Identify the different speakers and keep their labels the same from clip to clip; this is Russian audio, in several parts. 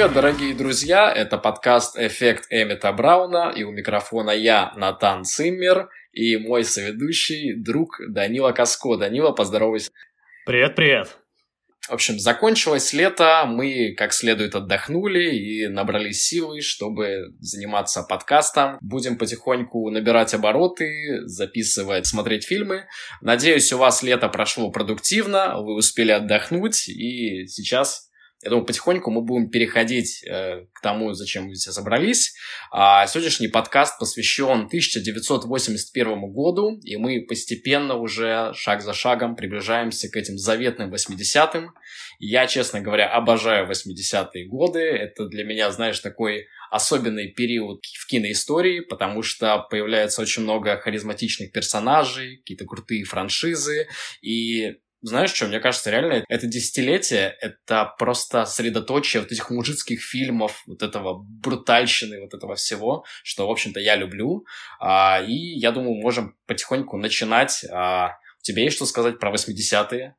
Speaker 1: привет, дорогие друзья! Это подкаст «Эффект Эммета Брауна» и у микрофона я, Натан Циммер, и мой соведущий, друг Данила Каско. Данила, поздоровайся.
Speaker 2: Привет-привет!
Speaker 1: В общем, закончилось лето, мы как следует отдохнули и набрали силы, чтобы заниматься подкастом. Будем потихоньку набирать обороты, записывать, смотреть фильмы. Надеюсь, у вас лето прошло продуктивно, вы успели отдохнуть, и сейчас я думаю, потихоньку мы будем переходить э, к тому, зачем мы здесь собрались. А сегодняшний подкаст посвящен 1981 году, и мы постепенно уже шаг за шагом приближаемся к этим заветным 80-м. Я, честно говоря, обожаю 80-е годы. Это для меня, знаешь, такой особенный период в киноистории, потому что появляется очень много харизматичных персонажей, какие-то крутые франшизы, и знаешь что, мне кажется, реально это десятилетие, это просто средоточие вот этих мужицких фильмов, вот этого брутальщины, вот этого всего, что, в общем-то, я люблю. А, и я думаю, можем потихоньку начинать. А, тебе есть что сказать про 80-е?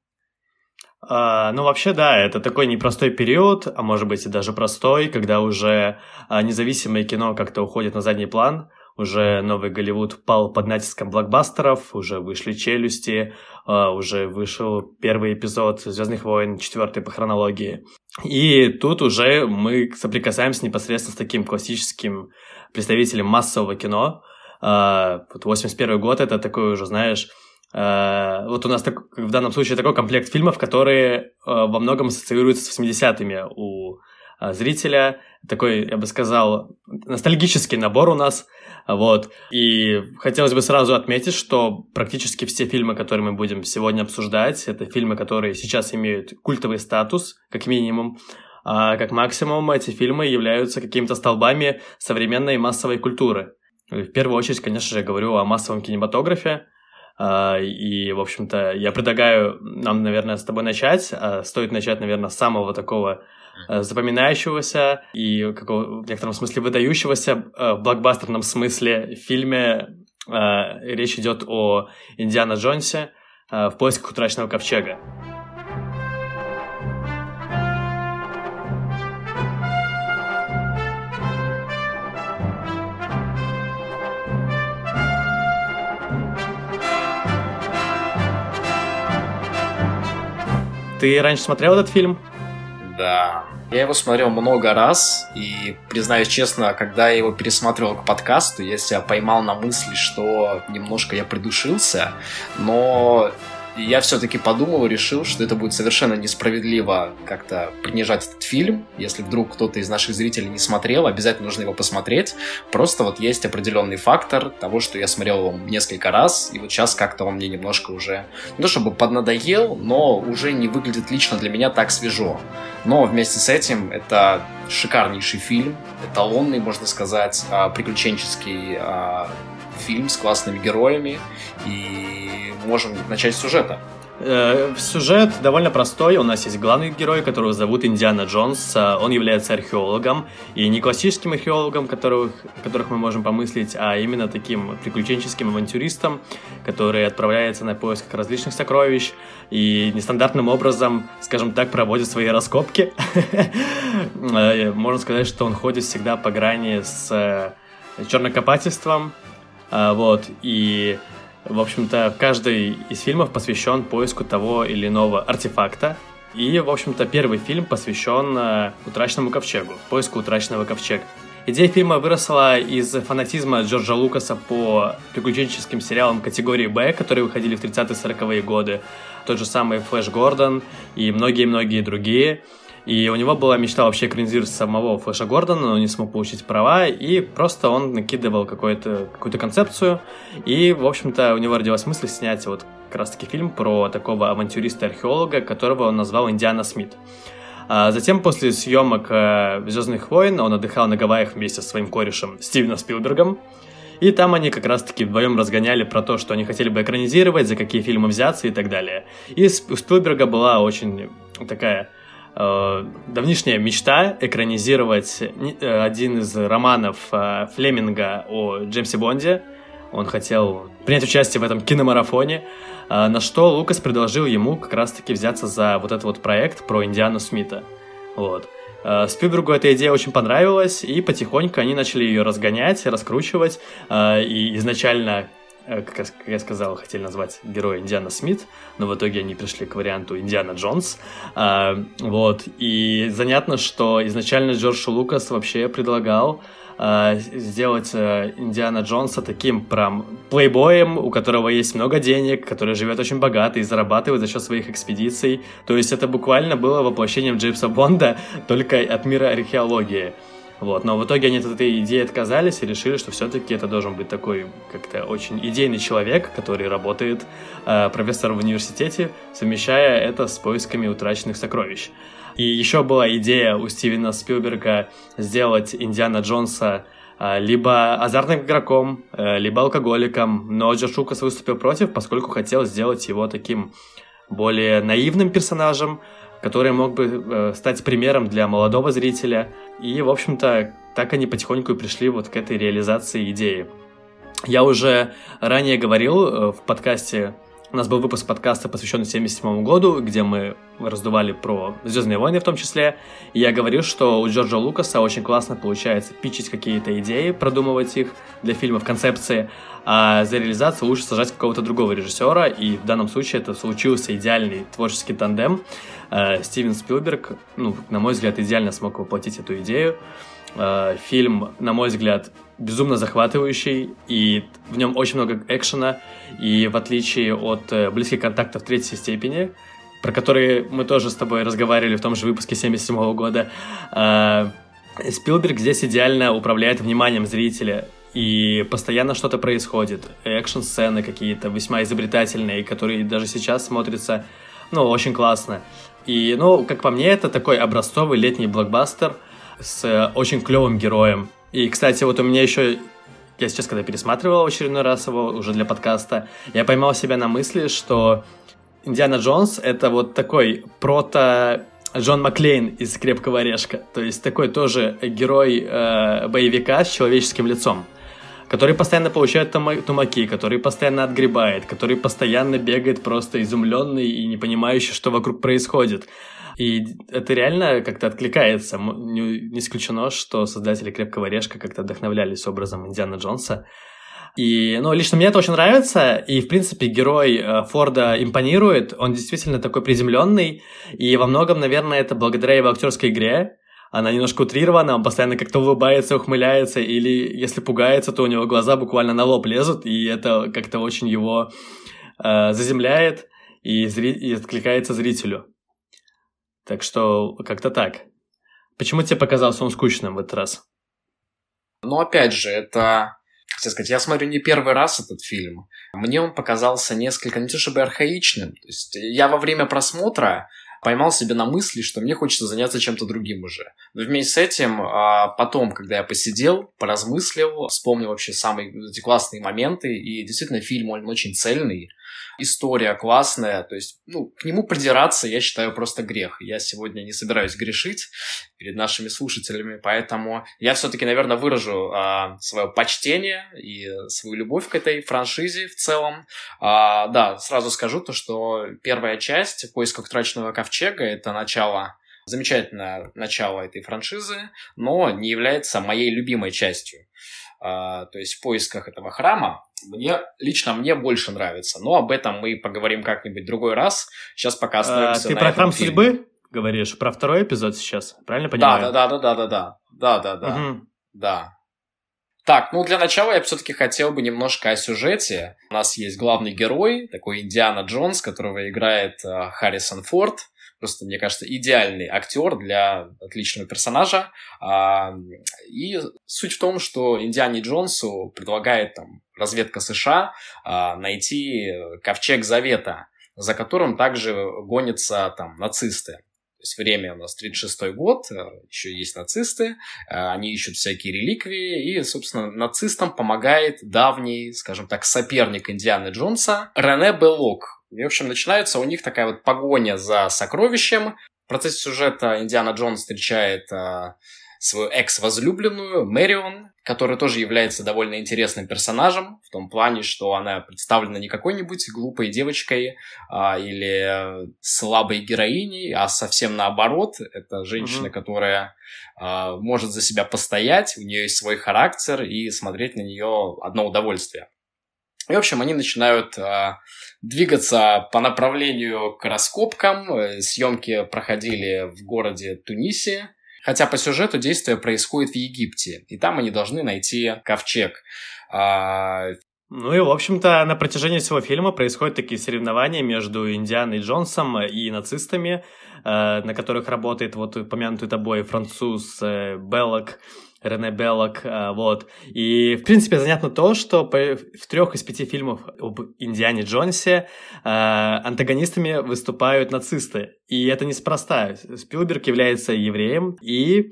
Speaker 2: А, ну, вообще, да, это такой непростой период, а может быть и даже простой, когда уже а, независимое кино как-то уходит на задний план, уже новый Голливуд пал под натиском блокбастеров, уже вышли «Челюсти», а, уже вышел первый эпизод «Звездных войн», четвертый по хронологии. И тут уже мы соприкасаемся непосредственно с таким классическим представителем массового кино. А, вот 81 год — это такой уже, знаешь, а, вот у нас так, в данном случае такой комплект фильмов, которые во многом ассоциируются с 80-ми у зрителя. Такой, я бы сказал, ностальгический набор у нас — вот. И хотелось бы сразу отметить, что практически все фильмы, которые мы будем сегодня обсуждать, это фильмы, которые сейчас имеют культовый статус, как минимум. А как максимум эти фильмы являются какими-то столбами современной массовой культуры. В первую очередь, конечно же, я говорю о массовом кинематографе, а, и, в общем-то, я предлагаю нам, наверное, с тобой начать. А, стоит начать, наверное, с самого такого запоминающегося и какого, в некотором смысле выдающегося э, в блокбастерном смысле фильме э, речь идет о Индиана Джонсе в поисках утраченного ковчега. Ты раньше смотрел этот фильм?
Speaker 1: Да. Я его смотрел много раз, и, признаюсь честно, когда я его пересматривал к подкасту, я себя поймал на мысли, что немножко я придушился, но я все-таки подумал и решил, что это будет совершенно несправедливо как-то принижать этот фильм. Если вдруг кто-то из наших зрителей не смотрел, обязательно нужно его посмотреть. Просто вот есть определенный фактор того, что я смотрел его несколько раз, и вот сейчас как-то он мне немножко уже, то чтобы поднадоел, но уже не выглядит лично для меня так свежо. Но вместе с этим это шикарнейший фильм, эталонный, можно сказать, а, приключенческий а, фильм с классными героями, и можем начать с сюжета.
Speaker 2: Э, сюжет довольно простой. У нас есть главный герой, которого зовут Индиана Джонс. Э, он является археологом. И не классическим археологом, которых, которых мы можем помыслить, а именно таким приключенческим авантюристом, который отправляется на поиск различных сокровищ и нестандартным образом, скажем так, проводит свои раскопки. Э, можно сказать, что он ходит всегда по грани с чернокопательством, вот, и, в общем-то, каждый из фильмов посвящен поиску того или иного артефакта. И, в общем-то, первый фильм посвящен э, утраченному ковчегу, поиску утраченного ковчега. Идея фильма выросла из фанатизма Джорджа Лукаса по приключенческим сериалам категории «Б», которые выходили в 30-40-е годы. Тот же самый «Флэш Гордон» и многие-многие другие – и у него была мечта вообще экранизировать самого Флэша Гордона, но не смог получить права, и просто он накидывал какую-то какую концепцию, и, в общем-то, у него родилась мысль снять вот как раз-таки фильм про такого авантюриста-археолога, которого он назвал Индиана Смит. А затем, после съемок э, «Звездных войн», он отдыхал на Гавайях вместе со своим корешем Стивеном Спилбергом, и там они как раз-таки вдвоем разгоняли про то, что они хотели бы экранизировать, за какие фильмы взяться и так далее. И у Спилберга была очень такая давнишняя мечта экранизировать э, один из романов э, Флеминга о Джеймсе Бонде. Он хотел принять участие в этом киномарафоне, э, на что Лукас предложил ему как раз-таки взяться за вот этот вот проект про Индиану Смита. Вот. Э, Спилбергу эта идея очень понравилась, и потихоньку они начали ее разгонять, раскручивать. Э, и изначально э, как я сказал, хотели назвать героя Индиана Смит, но в итоге они пришли к варианту Индиана Джонс. Вот. И занятно, что изначально Джордж Лукас вообще предлагал э, сделать э, Индиана Джонса таким прям плейбоем, у которого есть много денег, который живет очень богато и зарабатывает за счет своих экспедиций. То есть это буквально было воплощением Джеймса Бонда только от мира археологии. Вот, но в итоге они от этой идеи отказались и решили, что все-таки это должен быть такой как-то очень идейный человек, который работает э, профессором в университете, совмещая это с поисками утраченных сокровищ. И еще была идея у Стивена Спилберга сделать Индиана Джонса а, либо азартным игроком, э, либо алкоголиком, но Джордж Лукас выступил против, поскольку хотел сделать его таким более наивным персонажем, который мог бы э, стать примером для молодого зрителя. И, в общем-то, так они потихоньку пришли вот к этой реализации идеи. Я уже ранее говорил э, в подкасте у нас был выпуск подкаста, посвященный 77 году, где мы раздували про Звездные войны в том числе. И я говорил, что у Джорджа Лукаса очень классно получается пичить какие-то идеи, продумывать их для фильмов, концепции, а за реализацию лучше сажать какого-то другого режиссера. И в данном случае это случился идеальный творческий тандем. Э, Стивен Спилберг, ну, на мой взгляд, идеально смог воплотить эту идею. Э, фильм, на мой взгляд, безумно захватывающий, и в нем очень много экшена, и в отличие от э, «Близких контактов третьей степени», про которые мы тоже с тобой разговаривали в том же выпуске 77 -го года, э, Спилберг здесь идеально управляет вниманием зрителя, и постоянно что-то происходит. Экшн-сцены какие-то весьма изобретательные, которые даже сейчас смотрятся, ну, очень классно. И, ну, как по мне, это такой образцовый летний блокбастер с очень клевым героем, и, кстати, вот у меня еще я сейчас, когда пересматривал очередной раз его уже для подкаста, я поймал себя на мысли, что Индиана Джонс — это вот такой прото Джон Маклейн из «Крепкого орешка». То есть такой тоже герой э, боевика с человеческим лицом, который постоянно получает тумаки, который постоянно отгребает, который постоянно бегает просто изумленный и не понимающий, что вокруг происходит. И это реально как-то откликается. Не, исключено, что создатели «Крепкого орешка» как-то вдохновлялись образом Индиана Джонса. И, ну, лично мне это очень нравится, и, в принципе, герой э, Форда импонирует, он действительно такой приземленный, и во многом, наверное, это благодаря его актерской игре, она немножко утрирована, он постоянно как-то улыбается, ухмыляется, или если пугается, то у него глаза буквально на лоб лезут, и это как-то очень его э, заземляет и, зри- и откликается зрителю. Так что как-то так. Почему тебе показался он скучным в этот раз?
Speaker 1: Ну, опять же, это как сказать, я смотрю не первый раз этот фильм. Мне он показался несколько, не то чтобы архаичным. То есть я во время просмотра поймал себя на мысли, что мне хочется заняться чем-то другим уже. Но вместе с этим, а, потом, когда я посидел, поразмыслил, вспомнил вообще самые эти классные моменты, и действительно фильм, он очень цельный, история классная, то есть, ну, к нему придираться, я считаю, просто грех. Я сегодня не собираюсь грешить перед нашими слушателями, поэтому я все-таки, наверное, выражу а, свое почтение и свою любовь к этой франшизе в целом. А, да, сразу скажу то, что первая часть «Поиск утраченного ковчега» — это начало замечательное начало этой франшизы, но не является моей любимой частью. А, то есть в поисках этого храма, мне лично мне больше нравится. Но об этом мы поговорим как-нибудь другой раз. Сейчас пока а, остановимся
Speaker 2: а, Ты
Speaker 1: на
Speaker 2: про храм судьбы говоришь? Про второй эпизод сейчас? Правильно понимаю?
Speaker 1: Да, да, да, да, да, да, да, да, да, угу. да. Так, ну для начала я все-таки хотел бы немножко о сюжете. У нас есть главный герой, такой Индиана Джонс, которого играет э, Харрисон Форд. Просто, мне кажется, идеальный актер для отличного персонажа. А, и суть в том, что Индиане Джонсу предлагает там разведка США а, найти ковчег Завета, за которым также гонятся там нацисты. То есть время у нас 36 год, э, еще есть нацисты, э, они ищут всякие реликвии, и, собственно, нацистам помогает давний, скажем так, соперник Индианы Джонса Рене Беллок, и, в общем, начинается у них такая вот погоня за сокровищем. В процессе сюжета Индиана Джонс встречает а, свою экс-возлюбленную Мэрион, которая тоже является довольно интересным персонажем, в том плане, что она представлена не какой-нибудь глупой девочкой а, или слабой героиней, а совсем наоборот. Это женщина, mm-hmm. которая а, может за себя постоять, у нее есть свой характер, и смотреть на нее одно удовольствие. И, в общем, они начинают а, двигаться по направлению к раскопкам. Э, съемки проходили в городе Тунисе, Хотя по сюжету действие происходит в Египте, и там они должны найти ковчег. А...
Speaker 2: Ну и, в общем-то, на протяжении всего фильма происходят такие соревнования между Индианой Джонсом и нацистами, э, на которых работает вот упомянутый тобой француз э, Беллок, Рене Беллок, э, вот. И, в принципе, занятно то, что в трех из пяти фильмов об Индиане Джонсе э, антагонистами выступают нацисты. И это неспроста. Спилберг является евреем, и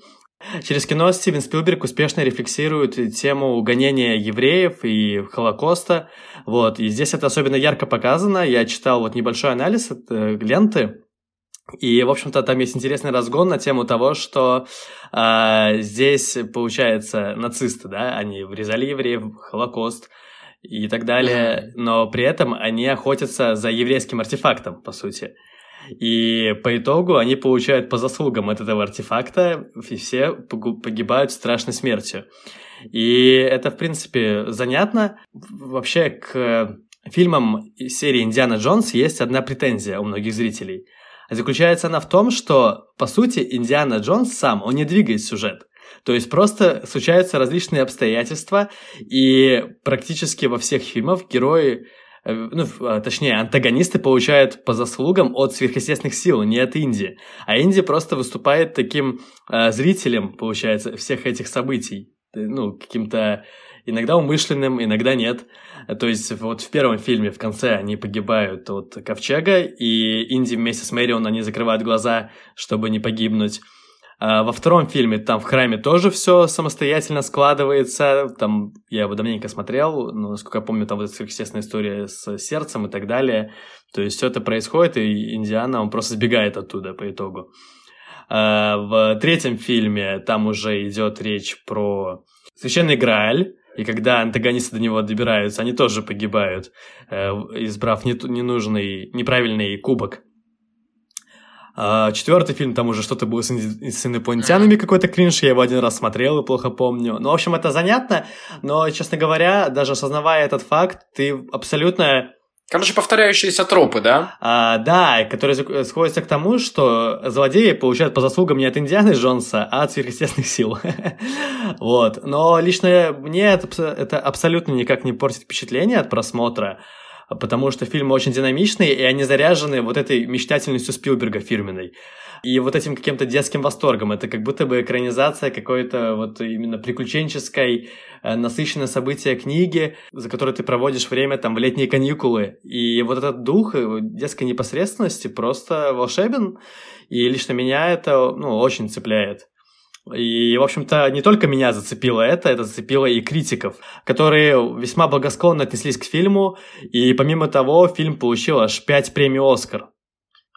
Speaker 2: Через кино Стивен Спилберг успешно рефлексирует тему гонения евреев и Холокоста. Вот. И здесь это особенно ярко показано. Я читал вот небольшой анализ э, ленты, и, в общем-то, там есть интересный разгон на тему того, что э, здесь, получается, нацисты, да, они врезали евреев, Холокост и так далее, но при этом они охотятся за еврейским артефактом, по сути. И по итогу они получают по заслугам от этого артефакта, и все погибают страшной смертью. И это, в принципе, занятно. Вообще, к фильмам серии «Индиана Джонс» есть одна претензия у многих зрителей – Заключается она в том, что, по сути, Индиана Джонс сам, он не двигает сюжет. То есть просто случаются различные обстоятельства, и практически во всех фильмах герои, э, ну, а, точнее, антагонисты получают по заслугам от сверхъестественных сил, не от Индии. А Индия просто выступает таким э, зрителем, получается, всех этих событий. Ну, каким-то иногда умышленным, иногда нет. То есть вот в первом фильме в конце они погибают от ковчега, и Инди вместе с Мэрион они закрывают глаза, чтобы не погибнуть. А во втором фильме там в храме тоже все самостоятельно складывается. Там я его давненько смотрел, но, насколько я помню, там вот эта естественная история с сердцем и так далее. То есть все это происходит, и Индиана, он просто сбегает оттуда по итогу. А в третьем фильме там уже идет речь про священный Грааль, и когда антагонисты до него добираются, они тоже погибают, э, избрав ненужный, неправильный кубок. А четвертый фильм, там уже что-то было с, с инопланетянами, какой-то кринж, я его один раз смотрел и плохо помню. Ну, в общем, это занятно, но, честно говоря, даже осознавая этот факт, ты абсолютно
Speaker 1: Короче, повторяющиеся тропы, да?
Speaker 2: А, да, которые сходятся к тому, что злодеи получают по заслугам не от Индианы Джонса, а от сверхъестественных сил. вот. Но лично мне это, абсолютно никак не портит впечатление от просмотра, потому что фильмы очень динамичные, и они заряжены вот этой мечтательностью Спилберга фирменной. И вот этим каким-то детским восторгом. Это как будто бы экранизация какой-то вот именно приключенческой, э, насыщенное события книги, за которой ты проводишь время там в летние каникулы. И вот этот дух э, детской непосредственности просто волшебен. И лично меня это ну, очень цепляет. И, в общем-то, не только меня зацепило это, это зацепило и критиков, которые весьма благосклонно отнеслись к фильму, и помимо того, фильм получил аж 5 премий «Оскар»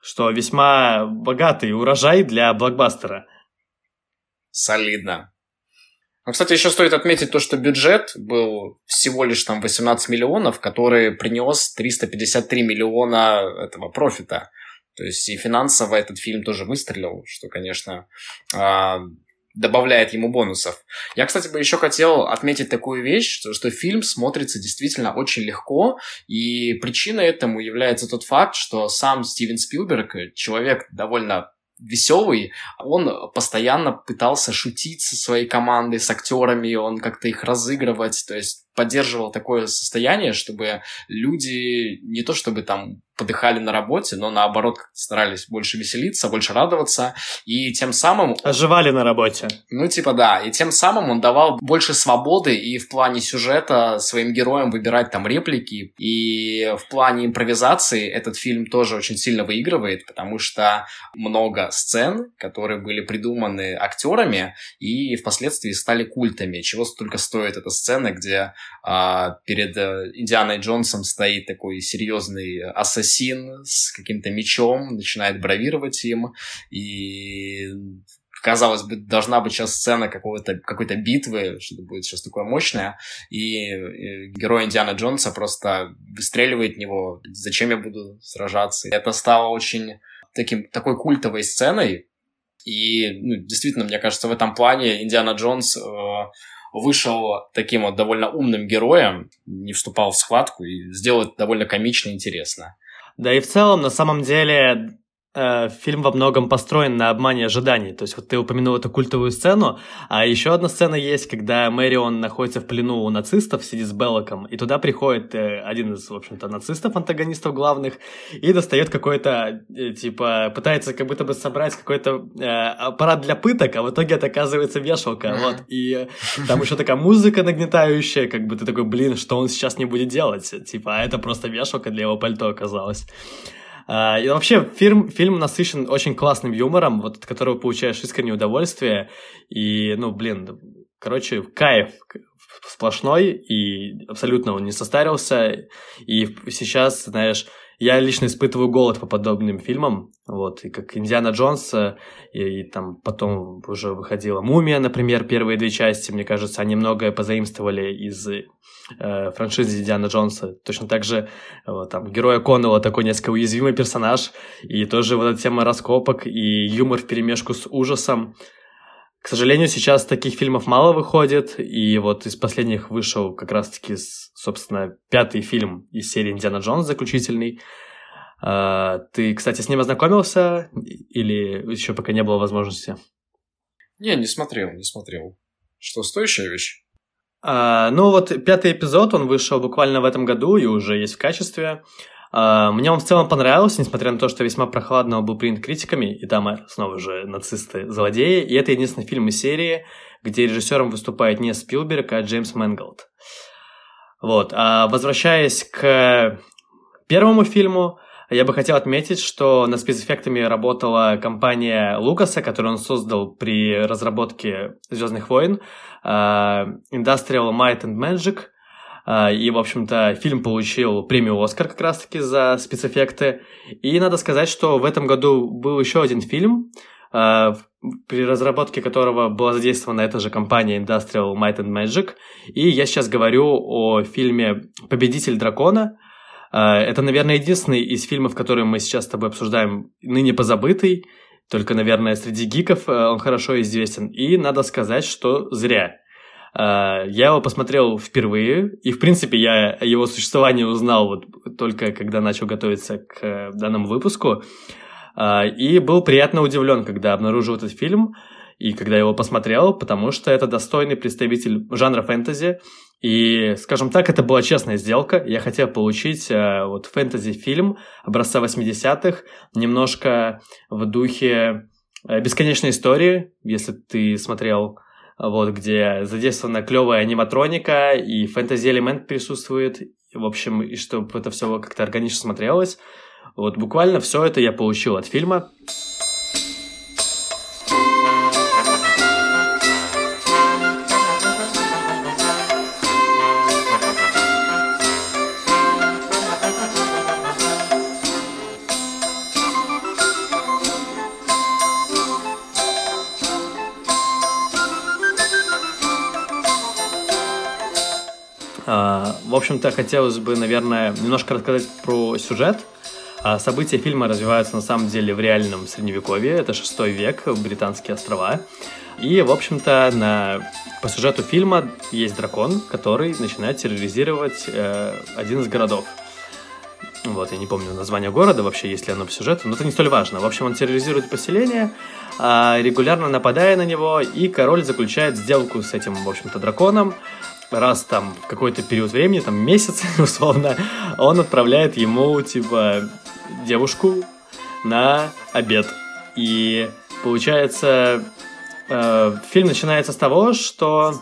Speaker 2: что весьма богатый урожай для блокбастера.
Speaker 1: Солидно. Ну, кстати, еще стоит отметить то, что бюджет был всего лишь там 18 миллионов, который принес 353 миллиона этого профита. То есть и финансово этот фильм тоже выстрелил, что, конечно, а, добавляет ему бонусов. Я, кстати, бы еще хотел отметить такую вещь, что, что фильм смотрится действительно очень легко, и причиной этому является тот факт, что сам Стивен Спилберг, человек довольно веселый, он постоянно пытался шутить со своей командой, с актерами, он как-то их разыгрывать, то есть поддерживал такое состояние, чтобы люди не то чтобы там подыхали на работе, но наоборот старались больше веселиться, больше радоваться, и тем самым...
Speaker 2: Оживали на работе.
Speaker 1: Ну, типа, да, и тем самым он давал больше свободы и в плане сюжета своим героям выбирать там реплики, и в плане импровизации этот фильм тоже очень сильно выигрывает, потому что много сцен, которые были придуманы актерами и впоследствии стали культами, чего только стоит эта сцена, где а, перед а, Индианой Джонсом стоит такой серьезный ассасин с каким-то мечом, начинает бравировать им, и казалось бы, должна быть сейчас сцена какого-то, какой-то битвы, что-то будет сейчас такое мощное, и, и герой Индиана Джонса просто выстреливает в него, зачем я буду сражаться. Это стало очень таким, такой культовой сценой, и ну, действительно, мне кажется, в этом плане Индиана Джонс э, вышел таким вот довольно умным героем, не вступал в схватку и сделал это довольно комично и интересно.
Speaker 2: Да и в целом, на самом деле, фильм во многом построен на обмане ожиданий. То есть вот ты упомянул эту культовую сцену, а еще одна сцена есть, когда Мэрион находится в плену у нацистов, сидит с Беллоком, и туда приходит э, один из, в общем-то, нацистов, антагонистов главных, и достает какой-то, э, типа, пытается как будто бы собрать какой-то э, аппарат для пыток, а в итоге это оказывается вешалка, вот. И там еще такая музыка нагнетающая, как бы ты такой, блин, что он сейчас не будет делать? Типа, а это просто вешалка для его пальто оказалась. А, и вообще фильм, фильм насыщен очень классным юмором, вот от которого получаешь искреннее удовольствие. И, ну, блин, короче, кайф сплошной, и абсолютно он не состарился. И сейчас, знаешь, я лично испытываю голод по подобным фильмам, вот, и как Индиана Джонс, э, и, и там потом уже выходила «Мумия», например, первые две части, мне кажется, они многое позаимствовали из э, франшизы Индиана Джонса. Точно так же вот, там героя Коннелла такой несколько уязвимый персонаж, и тоже вот эта тема раскопок и юмор в перемешку с ужасом. К сожалению, сейчас таких фильмов мало выходит, и вот из последних вышел как раз-таки, собственно, пятый фильм из серии «Индиана Джонс» заключительный. А, ты, кстати, с ним ознакомился или еще пока не было возможности?
Speaker 1: Не, не смотрел, не смотрел. Что, стоящая вещь?
Speaker 2: А, ну вот пятый эпизод, он вышел буквально в этом году и уже есть в качестве. А, мне он в целом понравился, несмотря на то, что весьма прохладно был принят критиками, и там э, снова же нацисты-злодеи, и это единственный фильм из серии, где режиссером выступает не Спилберг, а Джеймс Мэнголд. Вот, а возвращаясь к первому фильму, я бы хотел отметить, что над спецэффектами работала компания Лукаса, которую он создал при разработке «Звездных войн», Industrial Might and Magic, и, в общем-то, фильм получил премию «Оскар» как раз-таки за спецэффекты. И надо сказать, что в этом году был еще один фильм, а, при разработке которого была задействована эта же компания Industrial Might and Magic. И я сейчас говорю о фильме «Победитель дракона». А, это, наверное, единственный из фильмов, которые мы сейчас с тобой обсуждаем, ныне позабытый. Только, наверное, среди гиков он хорошо известен. И надо сказать, что зря. А, я его посмотрел впервые, и, в принципе, я его существовании узнал вот только когда начал готовиться к э, данному выпуску. А, и был приятно удивлен, когда обнаружил этот фильм, и когда его посмотрел, потому что это достойный представитель жанра фэнтези. И, скажем так, это была честная сделка. Я хотел получить э, вот фэнтези-фильм образца 80-х, немножко в духе э, бесконечной истории, если ты смотрел вот, где задействована клевая аниматроника, и фэнтези-элемент присутствует, в общем, и чтобы это все как-то органично смотрелось. Вот буквально все это я получил от фильма. Общем-то, хотелось бы, наверное, немножко рассказать про сюжет. А, события фильма развиваются на самом деле в реальном средневековье, это шестой век, британские острова. И, в общем-то, на... по сюжету фильма есть дракон, который начинает терроризировать э, один из городов. Вот, я не помню название города вообще, есть ли оно по сюжету, но это не столь важно. В общем, он терроризирует поселение, э, регулярно нападая на него, и король заключает сделку с этим, в общем-то, драконом, раз там в какой-то период времени, там месяц условно, он отправляет ему, типа, девушку на обед. И получается, э, фильм начинается с того, что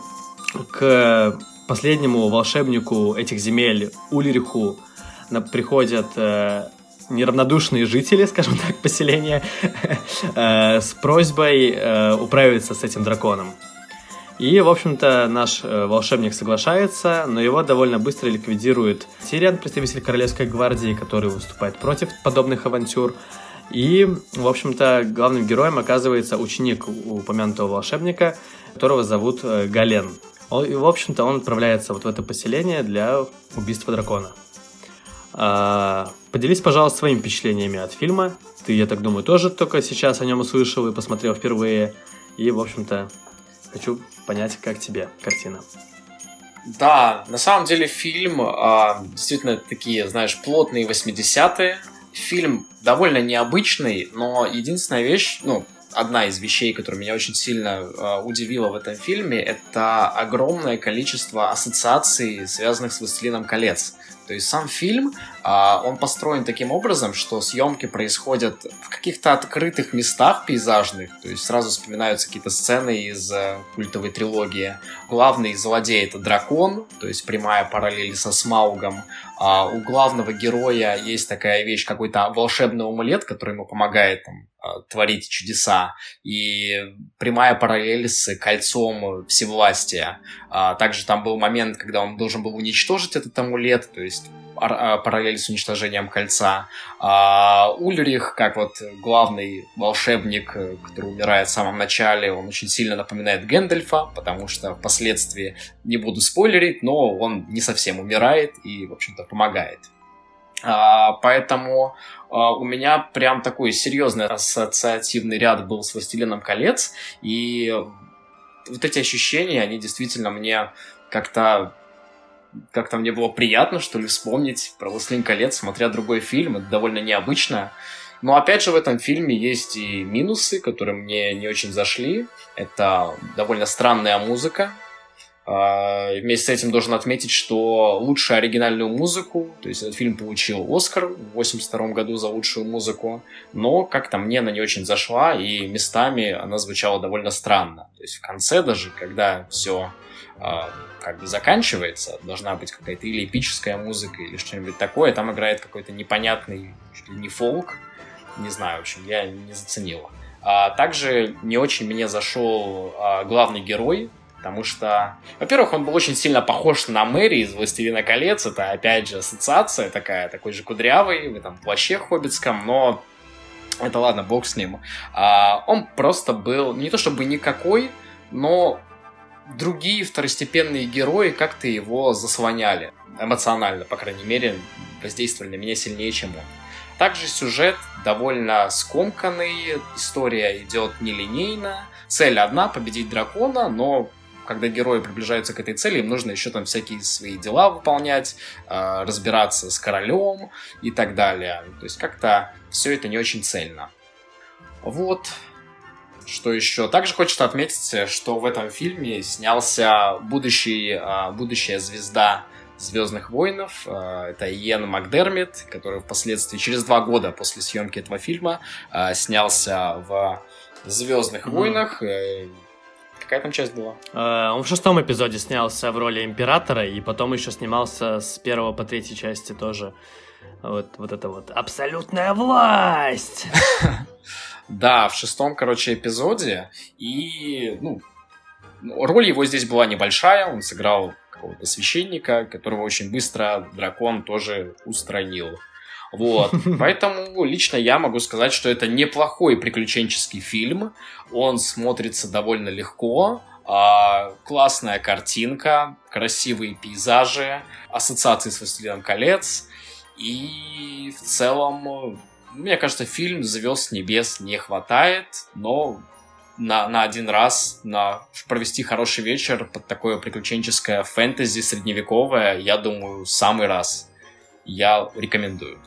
Speaker 2: к последнему волшебнику этих земель, Ульриху, приходят э, неравнодушные жители, скажем так, поселения, э, с просьбой э, управиться с этим драконом. И, в общем-то, наш э, волшебник соглашается, но его довольно быстро ликвидирует Тириан, представитель Королевской гвардии, который выступает против подобных авантюр. И, в общем-то, главным героем оказывается ученик упомянутого волшебника, которого зовут э, Гален. И, в общем-то, он отправляется вот в это поселение для убийства дракона. А, поделись, пожалуйста, своими впечатлениями от фильма. Ты, я так думаю, тоже только сейчас о нем услышал и посмотрел впервые. И, в общем-то, хочу понять, как тебе картина.
Speaker 1: Да, на самом деле фильм а, действительно такие, знаешь, плотные 80-е. Фильм довольно необычный, но единственная вещь, ну, одна из вещей, которая меня очень сильно э, удивила в этом фильме, это огромное количество ассоциаций, связанных с «Властелином колец». То есть сам фильм, а, он построен таким образом, что съемки происходят в каких-то открытых местах пейзажных, то есть сразу вспоминаются какие-то сцены из э, культовой трилогии. Главный злодей это дракон, то есть прямая параллель со Смаугом. А у главного героя есть такая вещь, какой-то волшебный амулет, который ему помогает там, а, творить чудеса. И прямая параллель с кольцом всевластия. Также там был момент, когда он должен был уничтожить этот амулет, то есть параллель с уничтожением кольца. А Ульрих, как вот главный волшебник, который умирает в самом начале, он очень сильно напоминает Гэндальфа, потому что впоследствии, не буду спойлерить, но он не совсем умирает и, в общем-то, помогает. А, поэтому а, у меня прям такой серьезный ассоциативный ряд был с «Властелином колец», и вот эти ощущения, они действительно мне как-то как-то мне было приятно, что ли, вспомнить про «Властелин колец», смотря другой фильм, это довольно необычно. Но опять же в этом фильме есть и минусы, которые мне не очень зашли. Это довольно странная музыка, вместе с этим должен отметить, что лучшую оригинальную музыку, то есть этот фильм получил Оскар в 82 году за лучшую музыку, но как-то мне она не очень зашла, и местами она звучала довольно странно. То есть в конце даже, когда все а, как бы заканчивается, должна быть какая-то или эпическая музыка, или что-нибудь такое, там играет какой-то непонятный, чуть ли не фолк, не знаю, в общем, я не заценил. А также не очень мне зашел а, главный герой, Потому что, во-первых, он был очень сильно похож на Мэри из «Властелина колец». Это, опять же, ассоциация такая, такой же кудрявый, в этом плаще хоббитском, но это ладно, бог с ним. А, он просто был не то чтобы никакой, но другие второстепенные герои как-то его заслоняли. Эмоционально, по крайней мере, воздействовали на меня сильнее, чем он. Также сюжет довольно скомканный, история идет нелинейно. Цель одна — победить дракона, но когда герои приближаются к этой цели, им нужно еще там всякие свои дела выполнять, э, разбираться с королем и так далее. То есть как-то все это не очень цельно. Вот. Что еще? Также хочется отметить, что в этом фильме снялся будущий, э, будущая звезда Звездных войнов. Э, это Иен Макдермит, который впоследствии, через два года после съемки этого фильма, снялся в Звездных mm-hmm. войнах. Какая там часть была?
Speaker 2: Uh, он в шестом эпизоде снялся в роли императора, и потом еще снимался с первого по третьей части тоже. Вот, вот это вот абсолютная власть!
Speaker 1: Да, в шестом, короче, эпизоде. И, ну, роль его здесь была небольшая. Он сыграл какого-то священника, которого очень быстро дракон тоже устранил. Вот. Поэтому лично я могу сказать, что это неплохой приключенческий фильм. Он смотрится довольно легко. А, классная картинка, красивые пейзажи, ассоциации с «Властелином колец». И в целом, мне кажется, фильм «Звезд небес» не хватает, но на, на один раз на провести хороший вечер под такое приключенческое фэнтези средневековое, я думаю, самый раз. Я рекомендую.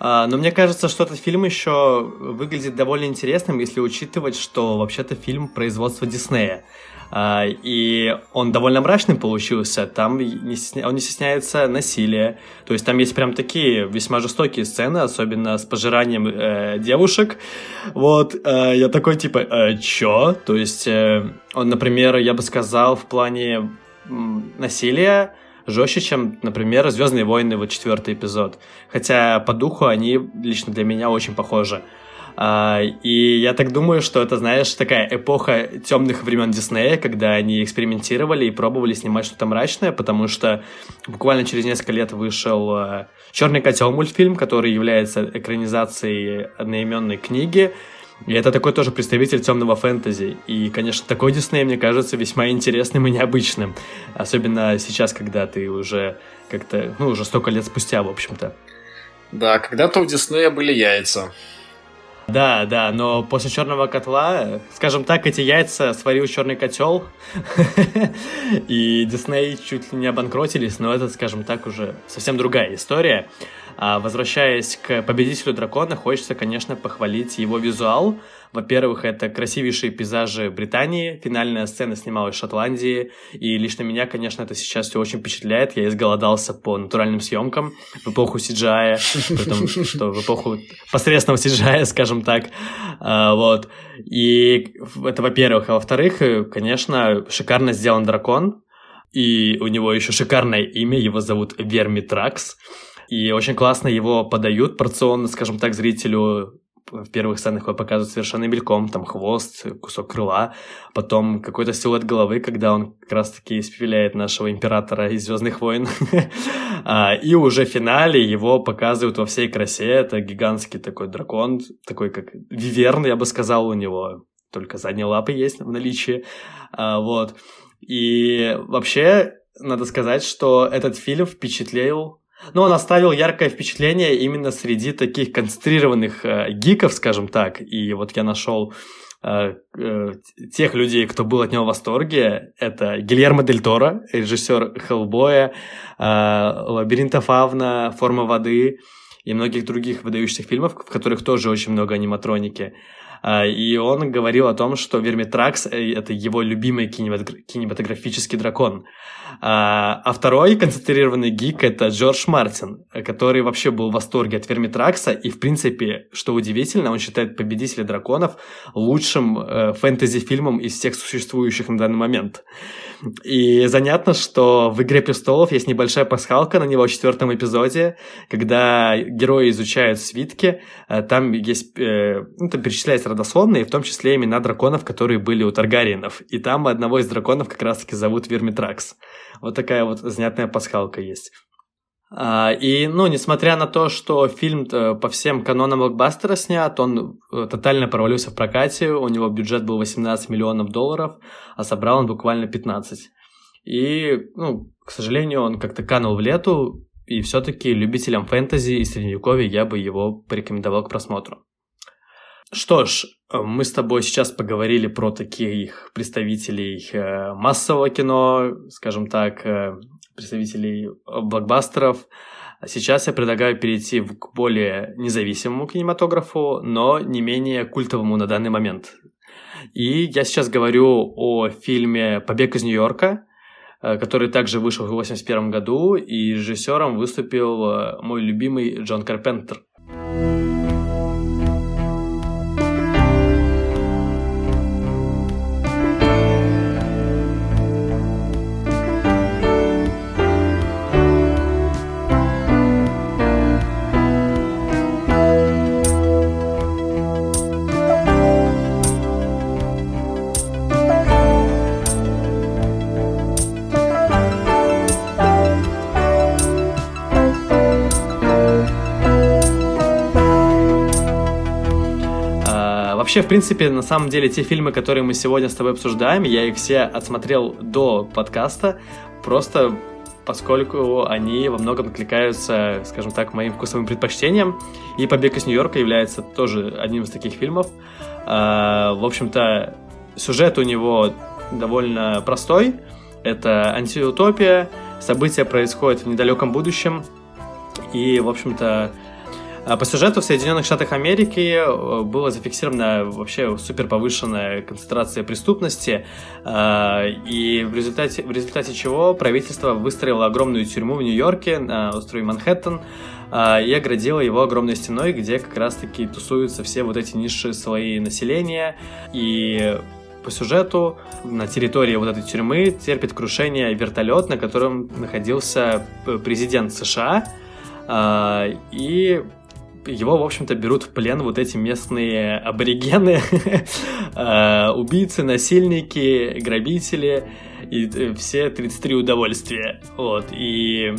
Speaker 2: А, но мне кажется, что этот фильм еще выглядит довольно интересным, если учитывать, что вообще-то фильм производства Диснея. А, и он довольно мрачным получился, там не стесня... он не стесняется насилия, то есть там есть прям такие весьма жестокие сцены, особенно с пожиранием э, девушек, вот, э, я такой типа, э, чё? То есть э, он, например, я бы сказал, в плане насилия, жестче, чем, например, Звездные войны, вот четвертый эпизод. Хотя по духу они лично для меня очень похожи. А, и я так думаю, что это, знаешь, такая эпоха темных времен Диснея, когда они экспериментировали и пробовали снимать что-то мрачное, потому что буквально через несколько лет вышел э, Черный котел мультфильм, который является экранизацией одноименной книги. И это такой тоже представитель темного фэнтези. И, конечно, такой Дисней, мне кажется, весьма интересным и необычным. Особенно сейчас, когда ты уже как-то, ну, уже столько лет спустя, в общем-то.
Speaker 1: Да, когда-то у Диснея были яйца.
Speaker 2: Да, да, но после черного котла, скажем так, эти яйца сварил черный котел, и Дисней чуть ли не обанкротились, но это, скажем так, уже совсем другая история. А возвращаясь к победителю дракона, хочется, конечно, похвалить его визуал. Во-первых, это красивейшие пейзажи Британии, финальная сцена снималась в Шотландии, и лично меня, конечно, это сейчас все очень впечатляет. Я изголодался по натуральным съемкам в эпоху CGI, том, что в эпоху посредственного CGI, скажем так. А, вот. И это во-первых. А во-вторых, конечно, шикарно сделан дракон, и у него еще шикарное имя, его зовут Вермитракс. И очень классно его подают порционно, скажем так, зрителю. В первых сценах его показывают совершенно мельком, там хвост, кусок крыла, потом какой-то силуэт головы, когда он как раз-таки испепеляет нашего императора из Звездных войн. А, и уже в финале его показывают во всей красе. Это гигантский такой дракон, такой как виверн, я бы сказал, у него только задние лапы есть в наличии. А, вот. И вообще, надо сказать, что этот фильм впечатлил но он оставил яркое впечатление именно среди таких концентрированных э, гиков, скажем так. И вот я нашел э, э, тех людей, кто был от него в восторге. Это Гильермо Дель Торо, режиссер Хеллбоя, э, Лабиринта Фавна, Форма воды и многих других выдающихся фильмов, в которых тоже очень много аниматроники. А, и он говорил о том, что Вермитракс э, — это его любимый кинематографический дракон. А, а второй концентрированный гик — это Джордж Мартин, который вообще был в восторге от Вермитракса, и, в принципе, что удивительно, он считает «Победителя драконов» лучшим э, фэнтези-фильмом из всех существующих на данный момент. И занятно, что в «Игре престолов» есть небольшая пасхалка на него в четвертом эпизоде, когда герои изучают свитки, э, там есть, ну, там перечисляется родословные, в том числе имена драконов, которые были у Таргариенов. И там одного из драконов как раз-таки зовут Вермитракс. Вот такая вот занятная пасхалка есть. А, и, ну, несмотря на то, что фильм э, по всем канонам блокбастера снят, он э, тотально провалился в прокате, у него бюджет был 18 миллионов долларов, а собрал он буквально 15. И, ну, к сожалению, он как-то канул в лету, и все-таки любителям фэнтези и средневековья я бы его порекомендовал к просмотру. Что ж, мы с тобой сейчас поговорили про таких представителей э, массового кино, скажем так, представителей блокбастеров. Сейчас я предлагаю перейти к более независимому кинематографу, но не менее культовому на данный момент. И я сейчас говорю о фильме «Побег из Нью-Йорка», который также вышел в 1981 году, и режиссером выступил мой любимый Джон Карпентер. Вообще, в принципе, на самом деле, те фильмы, которые мы сегодня с тобой обсуждаем, я их все отсмотрел до подкаста, просто поскольку они во многом откликаются, скажем так, моим вкусовым предпочтениям. И «Побег из Нью-Йорка» является тоже одним из таких фильмов. А, в общем-то, сюжет у него довольно простой. Это антиутопия, события происходят в недалеком будущем, и, в общем-то, по сюжету в Соединенных Штатах Америки э, была зафиксирована вообще супер повышенная концентрация преступности, а, и в результате, в результате чего правительство выстроило огромную тюрьму в Нью-Йорке на острове Манхэттен а, и оградило его огромной стеной, где как раз-таки тусуются все вот эти низшие слои населения, и по сюжету на территории вот этой тюрьмы терпит крушение вертолет, на котором находился президент США, и его, в общем-то, берут в плен вот эти местные аборигены, э, убийцы, насильники, грабители и э, все 33 удовольствия. Вот, и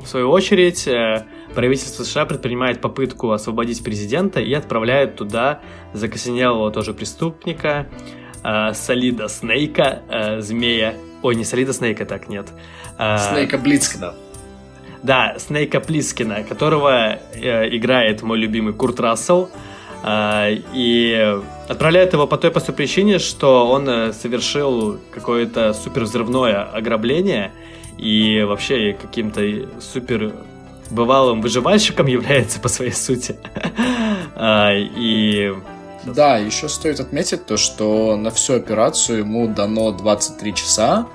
Speaker 2: в свою очередь э, правительство США предпринимает попытку освободить президента и отправляет туда закосенелого тоже преступника, Солида Снейка, змея. Ой, не Солида Снейка, так нет.
Speaker 1: Снейка Блицкина.
Speaker 2: Да, Снейка Плискина, которого э, играет мой любимый Курт Рассел. Э, и отправляет его по той простой причине, что он э, совершил какое-то супервзрывное ограбление и вообще каким-то супер бывалым выживальщиком является по своей сути. А, и
Speaker 1: да, еще стоит отметить то, что на всю операцию ему дано 23 часа,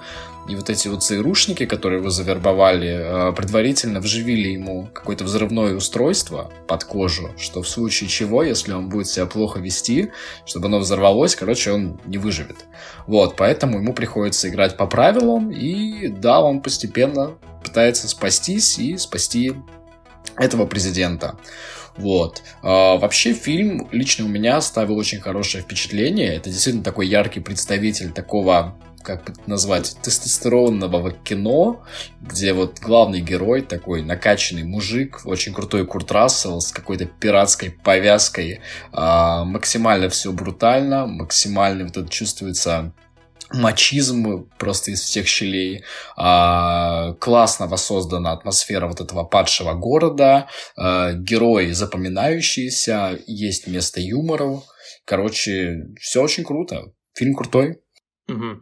Speaker 1: и вот эти вот ЦРУшники, которые его завербовали, э, предварительно вживили ему какое-то взрывное устройство под кожу, что в случае чего, если он будет себя плохо вести, чтобы оно взорвалось, короче, он не выживет. Вот, поэтому ему приходится играть по правилам, и да, он постепенно пытается спастись и спасти этого президента. Вот. А, вообще фильм лично у меня оставил очень хорошее впечатление. Это действительно такой яркий представитель такого как бы назвать, тестостеронного кино, где вот главный герой такой накачанный мужик, очень крутой Курт Рассел с какой-то пиратской повязкой, а, максимально все брутально, максимально вот это чувствуется мачизм просто из всех щелей. А, классно воссоздана атмосфера вот этого падшего города. А, герои запоминающиеся, есть место юмору. Короче, все очень круто. Фильм крутой.
Speaker 2: Угу.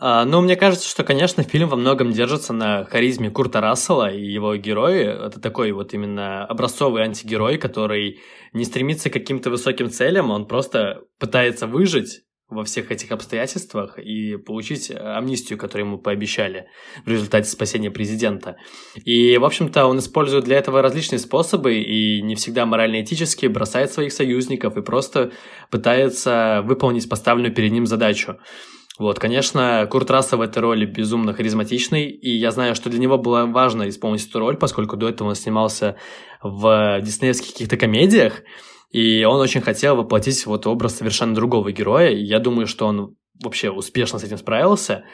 Speaker 2: А, ну, мне кажется, что, конечно, фильм во многом держится на харизме Курта Рассела и его герои. Это такой вот именно образцовый антигерой, который не стремится к каким-то высоким целям, он просто пытается выжить во всех этих обстоятельствах и получить амнистию, которую ему пообещали в результате спасения президента. И, в общем-то, он использует для этого различные способы и не всегда морально-этически бросает своих союзников и просто пытается выполнить поставленную перед ним задачу. Вот, конечно, Курт Рассел в этой роли безумно харизматичный, и я знаю, что для него было важно исполнить эту роль, поскольку до этого он снимался в диснеевских каких-то комедиях, и он очень хотел воплотить вот образ совершенно другого героя, и я думаю, что он вообще успешно с этим справился.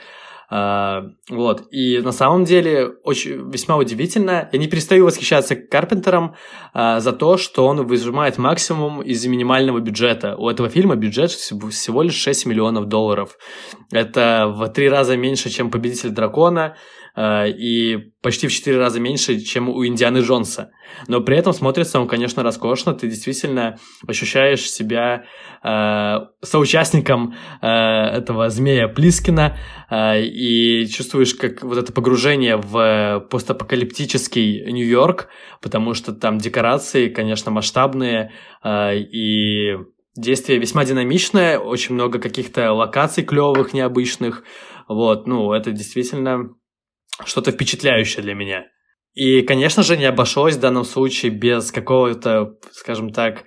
Speaker 2: А, вот. И на самом деле очень весьма удивительно. Я не перестаю восхищаться Карпентером а, за то, что он выжимает максимум из минимального бюджета. У этого фильма бюджет всего лишь 6 миллионов долларов. Это в три раза меньше, чем «Победитель дракона», и почти в 4 раза меньше, чем у Индианы Джонса. Но при этом смотрится он, конечно, роскошно, ты действительно ощущаешь себя э, соучастником э, этого змея Плискина э, и чувствуешь как вот это погружение в постапокалиптический Нью-Йорк, потому что там декорации, конечно, масштабные э, и Действие весьма динамичное, очень много каких-то локаций клевых, необычных. Вот, ну, это действительно что-то впечатляющее для меня. И, конечно же, не обошлось в данном случае без какого-то, скажем так,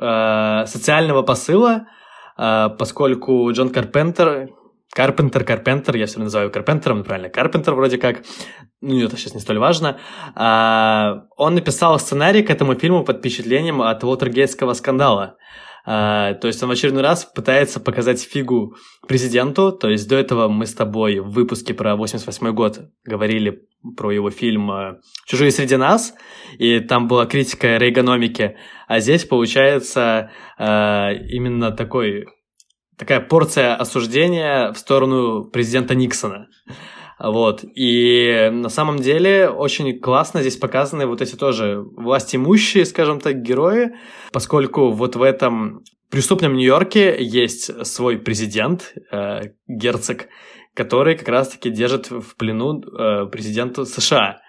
Speaker 2: э, социального посыла, э, поскольку Джон Карпентер, Карпентер, Карпентер, я все называю Карпентером, правильно, Карпентер вроде как, ну это сейчас не столь важно, э, он написал сценарий к этому фильму под впечатлением от Уотергейтского скандала. А, то есть он в очередной раз пытается показать фигу президенту. То есть до этого мы с тобой в выпуске про 88 год говорили про его фильм а, «Чужие среди нас», и там была критика рейгономики, а здесь получается а, именно такой такая порция осуждения в сторону президента Никсона. Вот. И на самом деле очень классно здесь показаны вот эти тоже власть имущие, скажем так, герои, поскольку вот в этом преступном Нью-Йорке есть свой президент, э, герцог, который как раз-таки держит в плену э, президента США.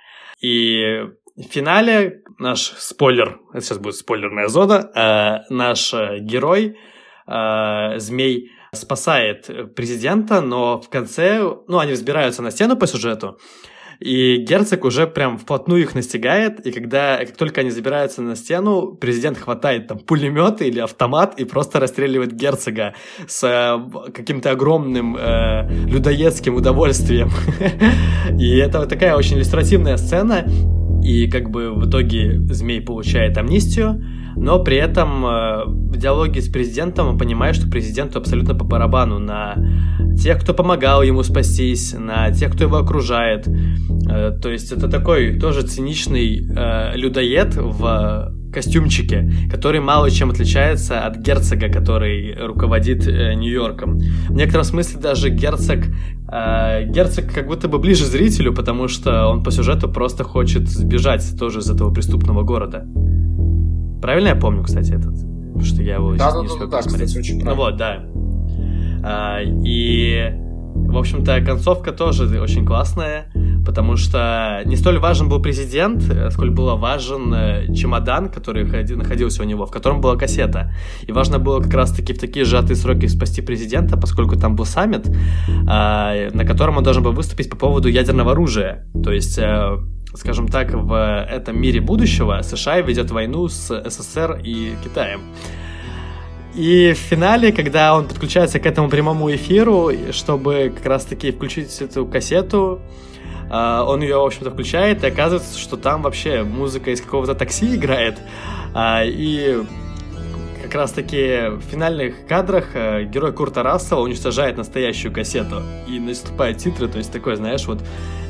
Speaker 2: И в финале наш спойлер, это сейчас будет спойлерная зона, э, наш э, герой, э, змей, спасает президента, но в конце, ну, они взбираются на стену по сюжету, и герцог уже прям вплотную их настигает, и когда, как только они забираются на стену, президент хватает там пулемет или автомат и просто расстреливает герцога с э, каким-то огромным э, людоедским удовольствием. И это вот такая очень иллюстративная сцена, и как бы в итоге змей получает амнистию, но при этом э, в диалоге с президентом он понимает, что президенту абсолютно по барабану на тех, кто помогал ему спастись, на тех, кто его окружает. Э, то есть это такой тоже циничный э, людоед в костюмчике, который мало чем отличается от герцога, который руководит Нью-Йорком. В некотором смысле даже герцог, герцог как будто бы ближе зрителю, потому что он по сюжету просто хочет сбежать тоже из этого преступного города. Правильно я помню, кстати, этот? Что я его
Speaker 1: да, не да, да, да, кстати, очень
Speaker 2: правильно. Ну вот, да. А, и, в общем-то, концовка тоже очень классная потому что не столь важен был президент, сколь был важен э, чемодан, который находился у него, в котором была кассета. И важно было как раз-таки в такие сжатые сроки спасти президента, поскольку там был саммит, а, на котором он должен был выступить по поводу ядерного оружия. То есть э, скажем так, в этом мире будущего США ведет войну с СССР и Китаем. И в финале, когда он подключается к этому прямому эфиру, чтобы как раз-таки включить эту кассету, а, он ее, в общем-то, включает, и оказывается, что там вообще музыка из какого-то такси играет. А, и как раз-таки в финальных кадрах э, герой Курта Рассела уничтожает настоящую кассету. И наступают титры, то есть такой, знаешь, вот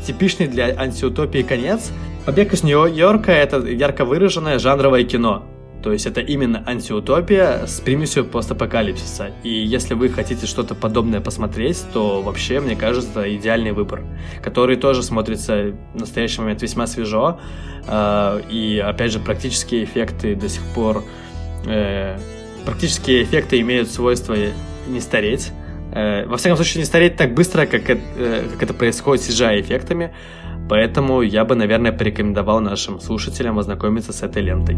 Speaker 2: типичный для антиутопии конец. Побег из Нью-Йорка — это ярко выраженное жанровое кино. То есть это именно антиутопия с примесью постапокалипсиса. И если вы хотите что-то подобное посмотреть, то вообще, мне кажется, идеальный выбор, который тоже смотрится в настоящий момент весьма свежо. Э, и, опять же, практические эффекты до сих пор... Э, практические эффекты имеют свойство не стареть. Э, во всяком случае, не стареть так быстро, как, как это происходит с CGI-эффектами. Поэтому я бы, наверное, порекомендовал нашим слушателям ознакомиться с этой лентой.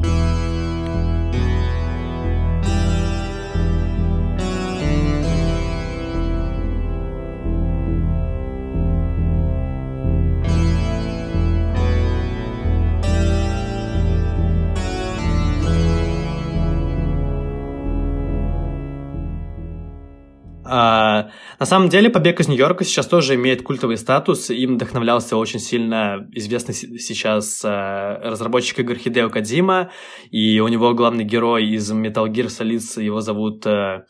Speaker 2: На самом деле, «Побег из Нью-Йорка» сейчас тоже имеет культовый статус. Им вдохновлялся очень сильно известный сейчас а, разработчик игр Хидео Кадзима, и у него главный герой из Metal Gear Solid, его зовут э,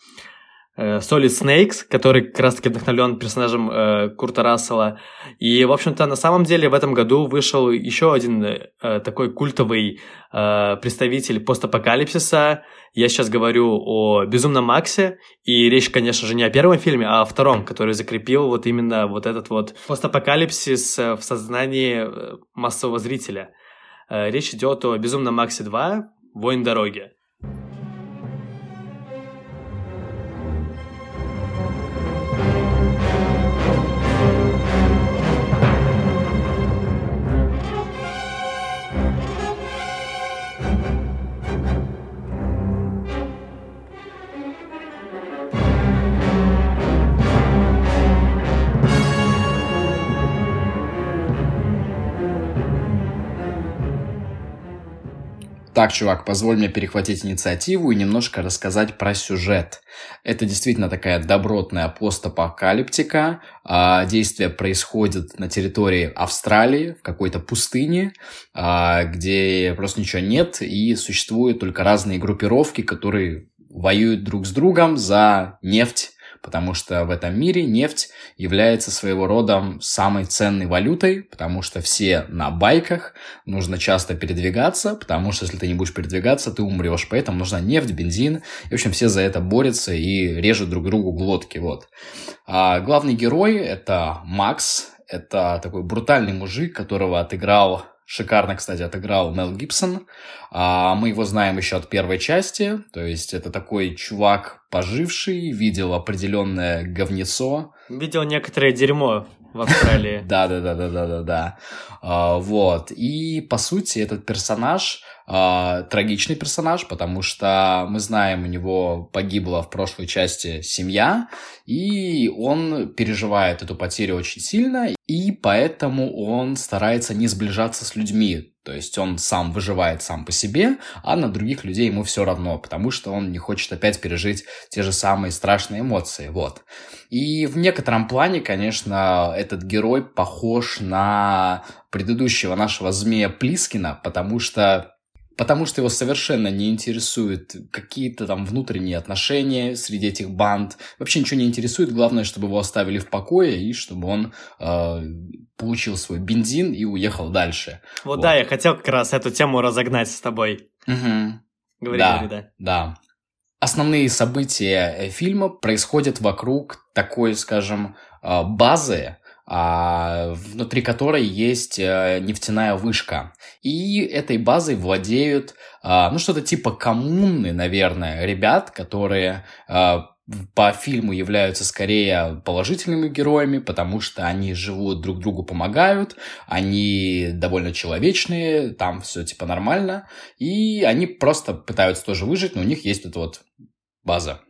Speaker 2: Solid Snakes, который как раз-таки вдохновлен персонажем э, Курта Рассела. И, в общем-то, на самом деле в этом году вышел еще один э, такой культовый э, представитель постапокалипсиса, я сейчас говорю о «Безумном Максе», и речь, конечно же, не о первом фильме, а о втором, который закрепил вот именно вот этот вот постапокалипсис э, в сознании э, массового зрителя. Э, речь идет о «Безумном Максе 2. Воин дороги».
Speaker 1: Так, чувак, позволь мне перехватить инициативу и немножко рассказать про сюжет. Это действительно такая добротная постапокалиптика. А, действие происходит на территории Австралии, в какой-то пустыне, а, где просто ничего нет, и существуют только разные группировки, которые воюют друг с другом за нефть потому что в этом мире нефть является своего рода самой ценной валютой, потому что все на байках, нужно часто передвигаться, потому что если ты не будешь передвигаться, ты умрешь, поэтому нужна нефть, бензин, и, в общем, все за это борются и режут друг другу глотки, вот. А главный герой — это Макс, это такой брутальный мужик, которого отыграл Шикарно, кстати, отыграл Мел Гибсон. А, мы его знаем еще от первой части. То есть это такой чувак поживший, видел определенное говнецо.
Speaker 2: Видел некоторое дерьмо в Австралии.
Speaker 1: Да, да, да, да, да, да, да. Вот. И по сути, этот персонаж э, трагичный персонаж, потому что мы знаем, у него погибла в прошлой части семья, и он переживает эту потерю очень сильно, и поэтому он старается не сближаться с людьми. То есть он сам выживает сам по себе, а на других людей ему все равно, потому что он не хочет опять пережить те же самые страшные эмоции. Вот. И в некотором плане, конечно, этот герой похож на предыдущего нашего змея Плискина, потому что потому что его совершенно не интересуют какие-то там внутренние отношения среди этих банд. Вообще ничего не интересует. Главное, чтобы его оставили в покое и чтобы он э, получил свой бензин и уехал дальше.
Speaker 2: Вот, вот да, я хотел как раз эту тему разогнать с тобой.
Speaker 1: Угу. Говори, да, говори, да. Да. Основные события э, фильма происходят вокруг такой, скажем, э, базы, внутри которой есть э, нефтяная вышка. И этой базой владеют, а, ну, что-то типа коммуны, наверное, ребят, которые а, по фильму являются скорее положительными героями, потому что они живут, друг другу помогают, они довольно человечные, там все типа нормально, и они просто пытаются тоже выжить, но у них есть эта вот база.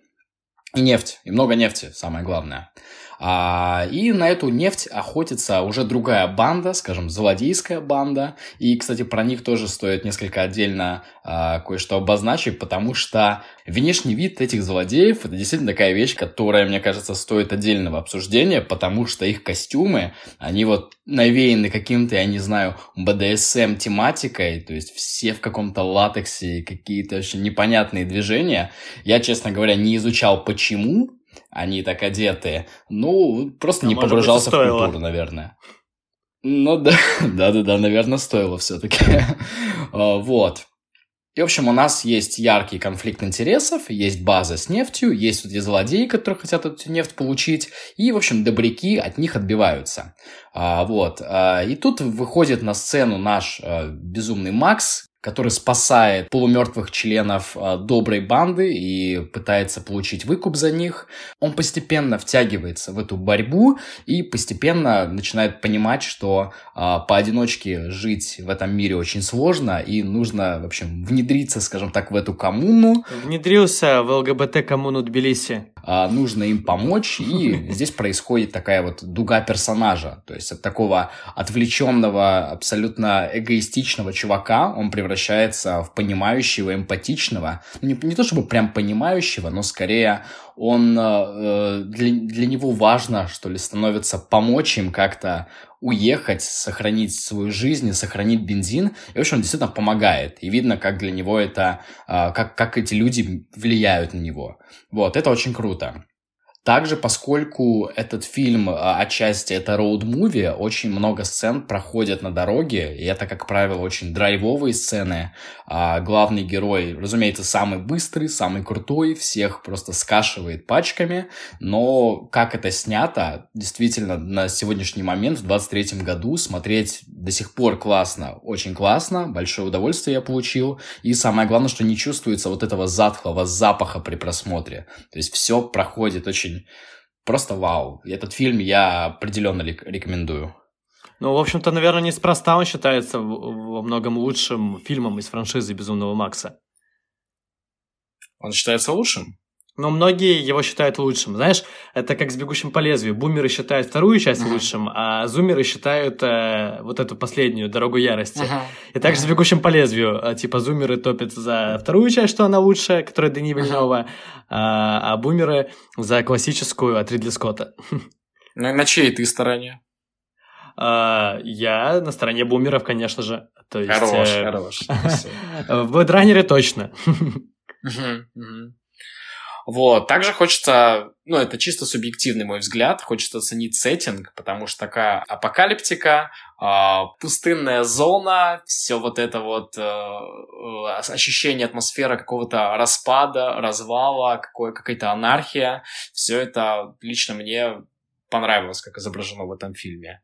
Speaker 1: И нефть, и много нефти, самое главное. А, и на эту нефть охотится уже другая банда, скажем, злодейская банда. И, кстати, про них тоже стоит несколько отдельно а, кое-что обозначить, потому что внешний вид этих злодеев это действительно такая вещь, которая, мне кажется, стоит отдельного обсуждения, потому что их костюмы, они вот навеяны каким-то, я не знаю, БДСМ тематикой, то есть все в каком-то латексе, какие-то очень непонятные движения. Я, честно говоря, не изучал почему, они так одеты. Ну, просто а не погружался быть, в культуру, наверное. Ну да, да-да-да, наверное, стоило все-таки. А, вот. И, в общем, у нас есть яркий конфликт интересов, есть база с нефтью, есть вот эти злодеи, которые хотят эту нефть получить, и, в общем, добряки от них отбиваются. А, вот. А, и тут выходит на сцену наш а, безумный Макс, который спасает полумертвых членов э, доброй банды и пытается получить выкуп за них. Он постепенно втягивается в эту борьбу и постепенно начинает понимать, что э, поодиночке жить в этом мире очень сложно и нужно, в общем, внедриться, скажем так, в эту коммуну.
Speaker 2: Внедрился в ЛГБТ-коммуну Тбилиси.
Speaker 1: Э, нужно им помочь, и здесь происходит такая вот дуга персонажа. То есть от такого отвлеченного, абсолютно эгоистичного чувака он превращается превращается в понимающего, эмпатичного. Ну, не, не то чтобы прям понимающего, но скорее он э, для, для него важно, что ли, становится помочь им как-то уехать, сохранить свою жизнь, сохранить бензин. И, в общем, он действительно помогает. И видно, как для него это, э, как, как эти люди влияют на него. Вот, это очень круто. Также, поскольку этот фильм а, отчасти это роуд-муви, очень много сцен проходят на дороге, и это, как правило, очень драйвовые сцены. А главный герой, разумеется, самый быстрый, самый крутой, всех просто скашивает пачками, но как это снято, действительно, на сегодняшний момент, в 23 году, смотреть до сих пор классно, очень классно, большое удовольствие я получил, и самое главное, что не чувствуется вот этого затхлого запаха при просмотре. То есть все проходит очень очень просто вау. Этот фильм я определенно рекомендую.
Speaker 2: Ну, в общем-то, наверное, неспроста он считается во многом лучшим фильмом из франшизы «Безумного Макса».
Speaker 1: Он считается лучшим?
Speaker 2: Но многие его считают лучшим. Знаешь, это как с «Бегущим по лезвию». Бумеры считают вторую часть uh-huh. лучшим, а зумеры считают э, вот эту последнюю, «Дорогу ярости». Uh-huh. И также uh-huh. с «Бегущим по лезвию». Э, типа зумеры топят за вторую часть, что она лучшая, которая Дани Вильнова, uh-huh. а, а бумеры за классическую от Ридли Скотта.
Speaker 1: Ну и на чьей ты стороне?
Speaker 2: А, я на стороне бумеров, конечно же. То есть,
Speaker 1: хорош, э, хорош.
Speaker 2: В Бэдранере точно.
Speaker 1: Вот. Также хочется, ну, это чисто субъективный мой взгляд, хочется оценить сеттинг, потому что такая апокалиптика, э, пустынная зона, все вот это вот э, э, ощущение атмосферы какого-то распада, развала, какой, какая-то анархия, все это лично мне понравилось, как изображено в этом фильме.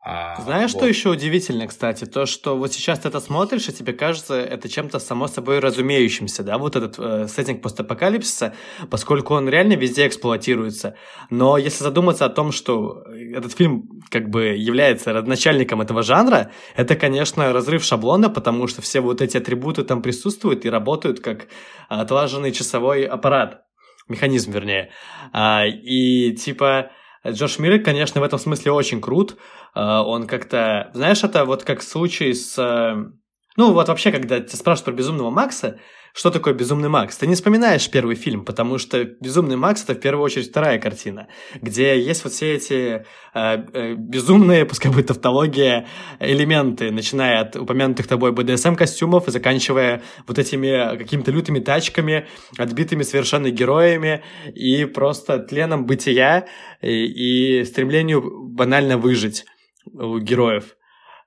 Speaker 2: А, Знаешь, вот. что еще удивительно, кстати? То, что вот сейчас ты это смотришь, и тебе кажется это чем-то само собой разумеющимся, да, вот этот э, сеттинг постапокалипсиса, поскольку он реально везде эксплуатируется. Но если задуматься о том, что этот фильм как бы является родоначальником этого жанра, это, конечно, разрыв шаблона, потому что все вот эти атрибуты там присутствуют и работают как отлаженный часовой аппарат, механизм, вернее. А, и типа Джош Миллер, конечно, в этом смысле очень крут. А, он как-то... Знаешь, это вот как случай с... Э, ну, вот вообще, когда тебя спрашивают про Безумного Макса, что такое «Безумный Макс»? Ты не вспоминаешь первый фильм, потому что «Безумный Макс» — это в первую очередь вторая картина, где есть вот все эти э, э, безумные, пускай будет тавтология, элементы, начиная от упомянутых тобой БДСМ-костюмов и заканчивая вот этими какими-то лютыми тачками, отбитыми совершенно героями и просто тленом бытия и, и стремлению банально выжить у героев.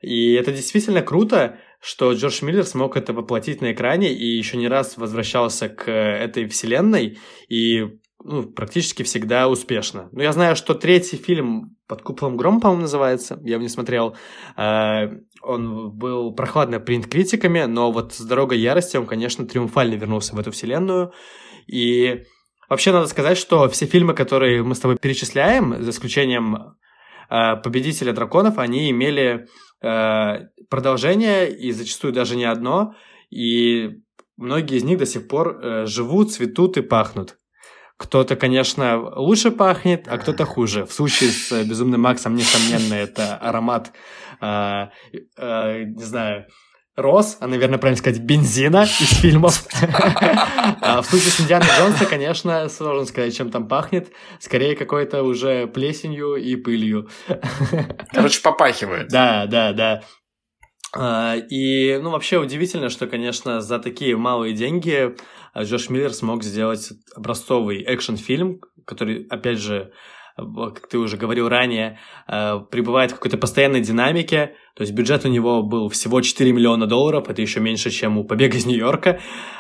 Speaker 2: И это действительно круто, что Джордж Миллер смог это воплотить на экране и еще не раз возвращался к этой вселенной и ну, практически всегда успешно. Ну, я знаю, что третий фильм «Под куполом гром», по-моему, называется, я его не смотрел, э, он был прохладно принят критиками, но вот с «Дорогой ярости» он, конечно, триумфально вернулся в эту вселенную, и вообще надо сказать, что все фильмы, которые мы с тобой перечисляем, за исключением э, «Победителя драконов», они имели Э, продолжение, и зачастую даже не одно, и многие из них до сих пор э, живут, цветут и пахнут. Кто-то, конечно, лучше пахнет, а кто-то хуже. В случае с Безумным Максом, несомненно, это аромат, э, э, не знаю, роз, а, наверное, правильно сказать, бензина из фильмов. А в случае с Индианой Джонса, конечно, сложно сказать, чем там пахнет. Скорее, какой-то уже плесенью и пылью.
Speaker 1: Короче, попахивает.
Speaker 2: Да, да, да. А, и, ну, вообще удивительно, что, конечно, за такие малые деньги Джош Миллер смог сделать образцовый экшн-фильм, который, опять же, как ты уже говорил ранее, э, пребывает в какой-то постоянной динамике. То есть бюджет у него был всего 4 миллиона долларов, это еще меньше, чем у «Побега из Нью-Йорка».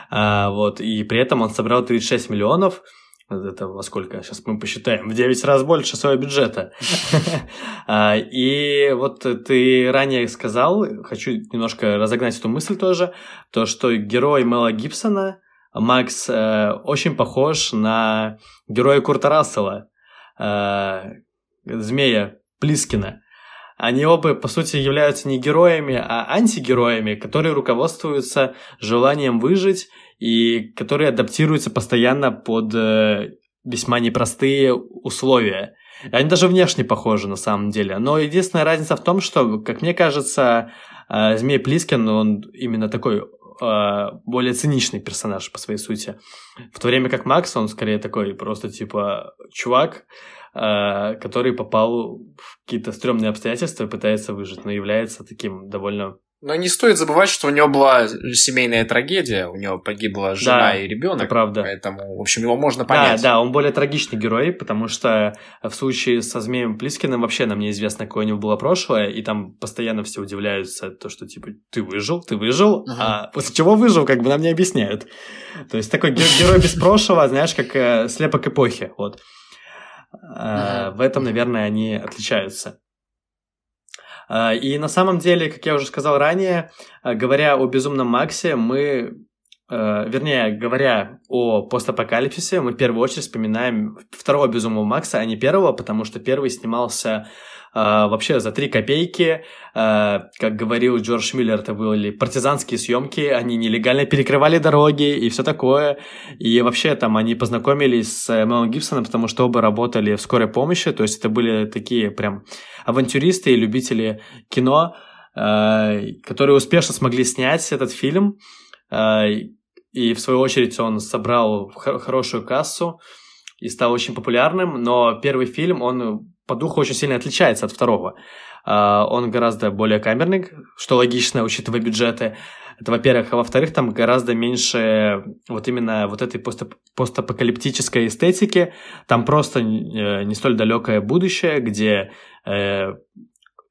Speaker 2: А, вот, и при этом он собрал 36 миллионов. Это во сколько? Сейчас мы посчитаем. В 9 раз больше своего бюджета. А, и вот ты ранее сказал, хочу немножко разогнать эту мысль тоже, то, что герой Мела Гибсона, Макс, э, очень похож на героя Курта Рассела э, змея Плискина. Они оба, по сути, являются не героями, а антигероями, которые руководствуются желанием выжить и которые адаптируются постоянно под э, весьма непростые условия. Они даже внешне похожи на самом деле. Но единственная разница в том, что, как мне кажется, э, Змей Плискин, он именно такой более циничный персонаж по своей сути. В то время как Макс, он скорее такой просто типа чувак, э, который попал в какие-то стрёмные обстоятельства и пытается выжить, но является таким довольно
Speaker 1: но не стоит забывать, что у него была семейная трагедия, у него погибла жена
Speaker 2: да,
Speaker 1: и ребенок.
Speaker 2: правда.
Speaker 1: Поэтому, в общем, его можно понять.
Speaker 2: Да, да, он более трагичный герой, потому что в случае со Змеем Плискиным вообще нам неизвестно, какое у него было прошлое, и там постоянно все удивляются, то, что типа ты выжил, ты выжил, uh-huh. а после чего выжил, как бы нам не объясняют. То есть такой герой без прошлого, знаешь, как э, слепок эпохи. Вот. Uh-huh. В этом, наверное, они отличаются. А, и на самом деле, как я уже сказал ранее, а, говоря о Безумном Максе, мы а, вернее, говоря о постапокалипсисе, мы в первую очередь вспоминаем второго Безумного Макса, а не первого, потому что первый снимался а, вообще за три копейки. А, как говорил Джордж Миллер, это были партизанские съемки, они нелегально перекрывали дороги и все такое. И вообще там они познакомились с Мелом Гибсоном, потому что оба работали в скорой помощи, то есть это были такие прям авантюристы и любители кино, а, которые успешно смогли снять этот фильм. И в свою очередь он собрал хорошую кассу и стал очень популярным, но первый фильм, он по духу очень сильно отличается от второго. Uh, он гораздо более камерный, что логично, учитывая бюджеты. Это, во-первых. А во-вторых, там гораздо меньше вот именно вот этой пост- постапокалиптической эстетики. Там просто э, не столь далекое будущее, где э,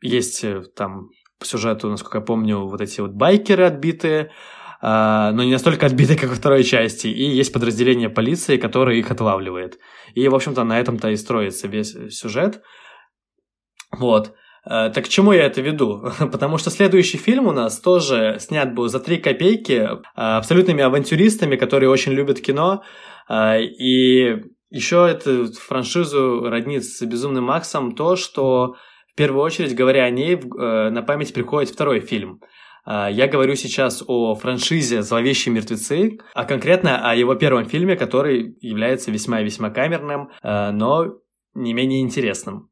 Speaker 2: есть э, там по сюжету, насколько я помню, вот эти вот байкеры отбитые, а, но не настолько отбиты, как во второй части. И есть подразделение полиции, которое их отлавливает. И, в общем-то, на этом-то и строится весь сюжет. Вот. Э, так к чему я это веду? Потому что следующий фильм у нас тоже снят был за 3 копейки э, абсолютными авантюристами, которые очень любят кино. Э, и еще эту франшизу роднит с «Безумным Максом» то, что в первую очередь, говоря о ней, на память приходит второй фильм. Я говорю сейчас о франшизе «Зловещие мертвецы», а конкретно о его первом фильме, который является весьма весьма камерным, но не менее интересным.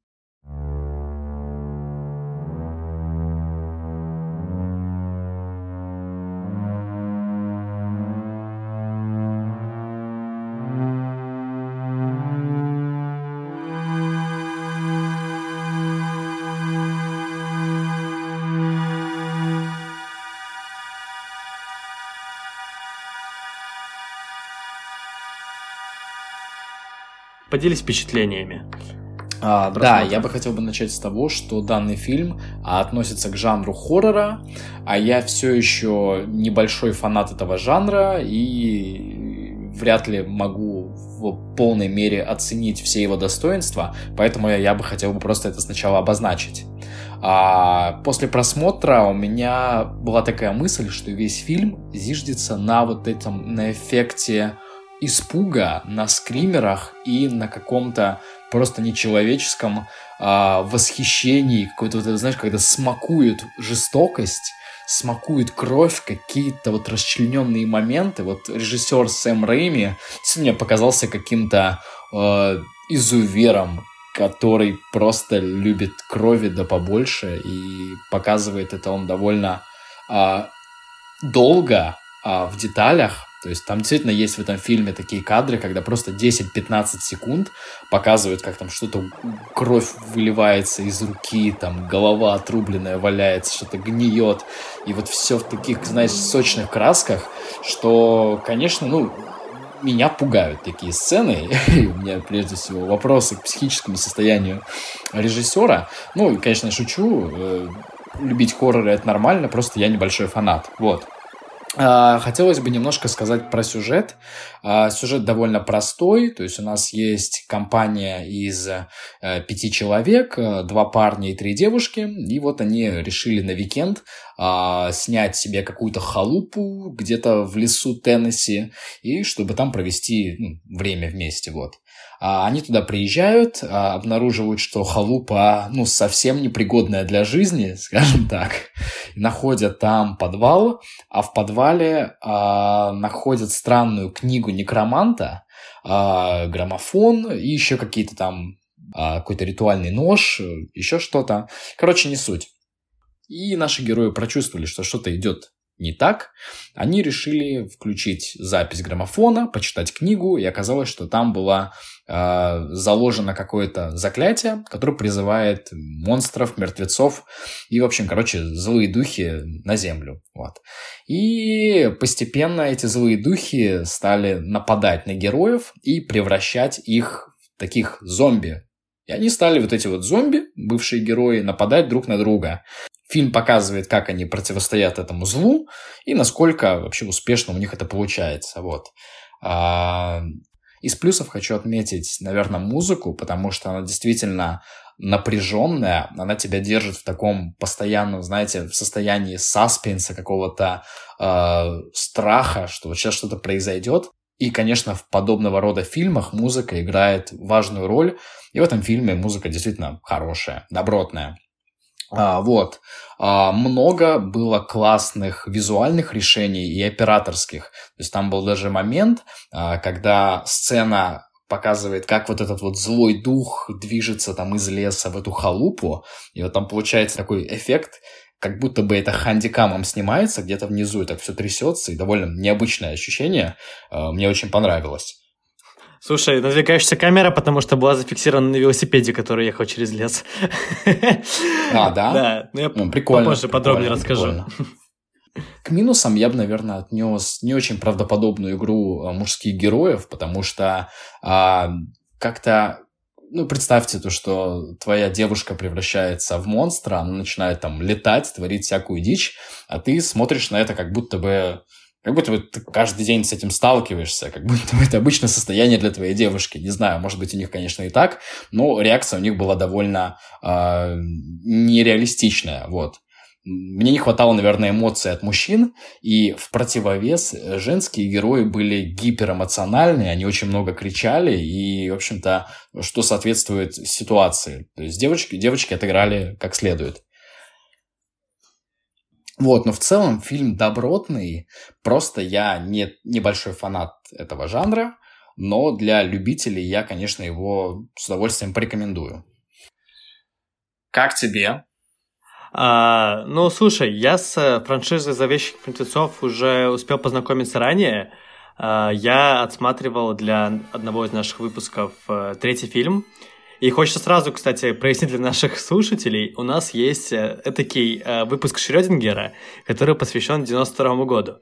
Speaker 2: Поделись впечатлениями.
Speaker 1: А, да, я бы хотел бы начать с того, что данный фильм а, относится к жанру хоррора, а я все еще небольшой фанат этого жанра и вряд ли могу в полной мере оценить все его достоинства, поэтому я, я бы хотел бы просто это сначала обозначить. А после просмотра у меня была такая мысль, что весь фильм зиждется на вот этом, на эффекте испуга на скримерах и на каком-то просто нечеловеческом а, восхищении, какой-то, вот, знаешь, когда смакуют жестокость, смакует кровь, какие-то вот расчлененные моменты. Вот режиссер Сэм Рэйми мне показался каким-то э, изувером, который просто любит крови да побольше и показывает это он довольно э, долго э, в деталях, то есть там действительно есть в этом фильме такие кадры, когда просто 10-15 секунд показывают, как там что-то, кровь выливается из руки, там голова отрубленная валяется, что-то гниет. И вот все в таких, знаешь, сочных красках, что, конечно, ну, меня пугают такие сцены. У меня, прежде всего, вопросы к психическому состоянию режиссера. Ну, конечно, шучу. Э, любить хорроры — это нормально, просто я небольшой фанат. Вот. А, хотелось бы немножко сказать про сюжет. А, сюжет довольно простой, то есть у нас есть компания из э, пяти человек, э, два парня и три девушки, и вот они решили на уикенд а, снять себе какую-то халупу где-то в лесу Теннесси, и чтобы там провести ну, время вместе, вот. А, они туда приезжают, а, обнаруживают, что халупа, ну, совсем непригодная для жизни, скажем так. Находят там подвал, а в подвале а, находят странную книгу некроманта, а, граммофон и еще какие-то там а, какой-то ритуальный нож, еще что-то. Короче, не суть. И наши герои прочувствовали, что что-то идет не так, они решили включить запись граммофона, почитать книгу, и оказалось, что там было э, заложено какое-то заклятие, которое призывает монстров, мертвецов и, в общем, короче, злые духи на землю. Вот. И постепенно эти злые духи стали нападать на героев и превращать их в таких зомби, и они стали, вот эти вот зомби, бывшие герои, нападать друг на друга. Фильм показывает, как они противостоят этому злу и насколько вообще успешно у них это получается. Вот. А, из плюсов хочу отметить, наверное, музыку, потому что она действительно напряженная, она тебя держит в таком постоянном, знаете, в состоянии саспенса, какого-то э, страха, что вот сейчас что-то произойдет. И, конечно, в подобного рода фильмах музыка играет важную роль. И в этом фильме музыка действительно хорошая, добротная. А, вот. А, много было классных визуальных решений и операторских. То есть там был даже момент, а, когда сцена показывает, как вот этот вот злой дух движется там из леса в эту халупу, и вот там получается такой эффект, как будто бы это хандикамом снимается где-то внизу, и так все трясется, и довольно необычное ощущение. Мне очень понравилось.
Speaker 2: Слушай, надвигаешься камера, потому что была зафиксирована на велосипеде, который ехал через лес.
Speaker 1: А, да?
Speaker 2: Да. Ну, я ну, прикольно, попозже подробнее расскажу.
Speaker 1: К минусам я бы, наверное, отнес не очень правдоподобную игру а, мужских героев, потому что а, как-то ну, представьте то, что твоя девушка превращается в монстра, она начинает там летать, творить всякую дичь, а ты смотришь на это как будто бы Как будто бы ты каждый день с этим сталкиваешься, как будто бы это обычное состояние для твоей девушки. Не знаю, может быть, у них, конечно, и так, но реакция у них была довольно э, нереалистичная, вот. Мне не хватало, наверное, эмоций от мужчин, и в противовес женские герои были гиперэмоциональные, они очень много кричали, и, в общем-то, что соответствует ситуации. То есть девочки, девочки отыграли как следует. Вот, но в целом фильм добротный, просто я не небольшой фанат этого жанра, но для любителей я, конечно, его с удовольствием порекомендую. Как тебе?
Speaker 2: А, ну, слушай, я с франшизой «Зловещих мертвецов» уже успел познакомиться ранее. А, я отсматривал для одного из наших выпусков а, третий фильм – и хочется сразу, кстати, прояснить для наших слушателей, у нас есть э, этакий э, выпуск Шрёдингера, который посвящен 92 году.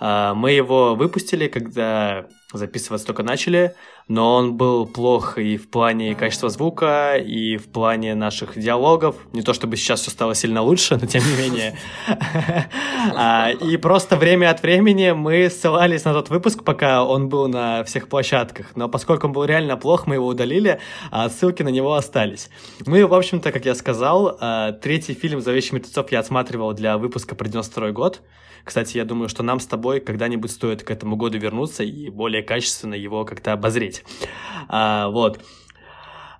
Speaker 2: Э, мы его выпустили, когда записываться только начали, но он был плох и в плане качества звука, и в плане наших диалогов. Не то чтобы сейчас все стало сильно лучше, но тем не менее. А, и просто время от времени мы ссылались на тот выпуск, пока он был на всех площадках. Но поскольку он был реально плох, мы его удалили, а ссылки на него остались. Мы, в общем-то, как я сказал, а, третий фильм «Зловещих мертвецов» я отсматривал для выпуска про 92 год. Кстати, я думаю, что нам с тобой когда-нибудь стоит к этому году вернуться и более качественно его как-то обозреть. А, вот.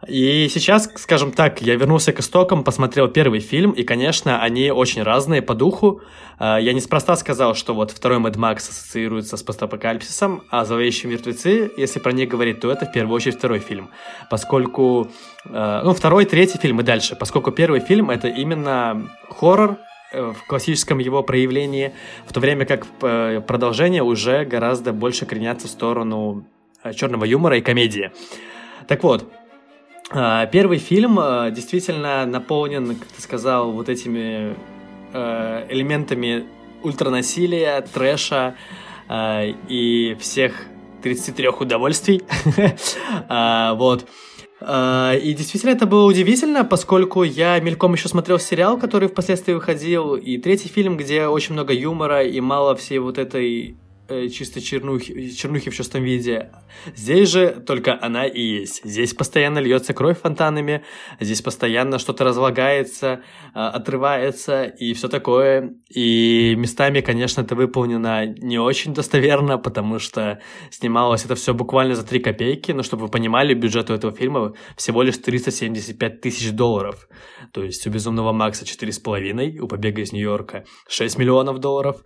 Speaker 2: И сейчас, скажем так, я вернулся к истокам, посмотрел первый фильм, и, конечно, они очень разные по духу. А, я неспроста сказал, что вот второй Mad Max ассоциируется с постапокалипсисом, а «Зловещие мертвецы», если про них говорить, то это в первую очередь второй фильм. Поскольку... А, ну, второй, третий фильм и дальше. Поскольку первый фильм — это именно хоррор, в классическом его проявлении, в то время как э, продолжение уже гораздо больше кренятся в сторону э, черного юмора и комедии. Так вот, первый фильм действительно наполнен, как ты сказал, вот этими элементами ультранасилия, трэша и всех 33 удовольствий. Вот. А, и действительно это было удивительно, поскольку я мельком еще смотрел сериал, который впоследствии выходил, и третий фильм, где очень много юмора и мало всей вот этой чисто чернухи, чернухи в чистом виде. Здесь же только она и есть. Здесь постоянно льется кровь фонтанами, здесь постоянно что-то разлагается, а, отрывается и все такое. И местами, конечно, это выполнено не очень достоверно, потому что снималось это все буквально за 3 копейки, но чтобы вы понимали, бюджет у этого фильма всего лишь 375 тысяч долларов. То есть у «Безумного Макса» 4,5, у «Побега из Нью-Йорка» 6 миллионов долларов,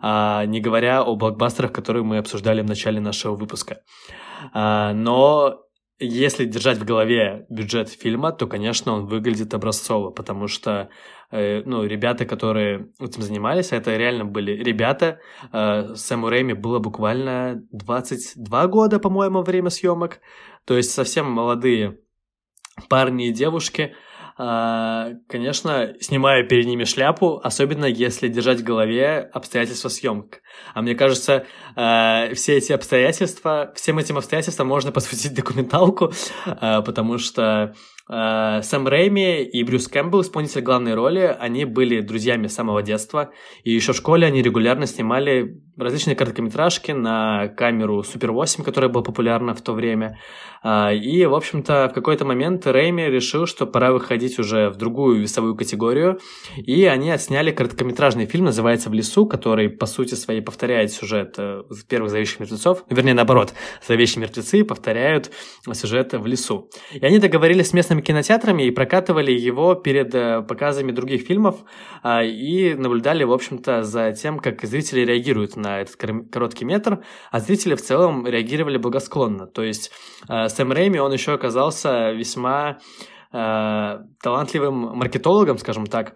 Speaker 2: а не говоря о блокбастере блокбастерах, которые мы обсуждали в начале нашего выпуска. А, но если держать в голове бюджет фильма, то, конечно, он выглядит образцово, потому что э, ну, ребята, которые этим занимались, это реально были ребята. Э, Сэму Рэйми было буквально 22 года, по-моему, время съемок. То есть совсем молодые парни и девушки – а, конечно, снимаю перед ними шляпу, особенно если держать в голове обстоятельства съемок. А мне кажется, а, все эти обстоятельства, всем этим обстоятельствам можно посвятить документалку, а, потому что Сэм Рэйми и Брюс Кэмпбелл, исполнитель главной роли, они были друзьями с самого детства, и еще в школе они регулярно снимали различные короткометражки на камеру Супер 8, которая была популярна в то время. А, и, в общем-то, в какой-то момент Рэйми решил, что пора выходить уже в другую весовую категорию, и они отсняли короткометражный фильм, называется «В лесу», который, по сути своей, повторяет сюжет э, первых «Зловещих мертвецов», вернее, наоборот, «Зловещие мертвецы» повторяют сюжет «В лесу». И они договорились с местными кинотеатрами и прокатывали его перед э, показами других фильмов, а, и наблюдали, в общем-то, за тем, как зрители реагируют на этот короткий метр, а зрители в целом реагировали благосклонно. То есть э, Сэм Рэйми, он еще оказался весьма э, талантливым маркетологом, скажем так.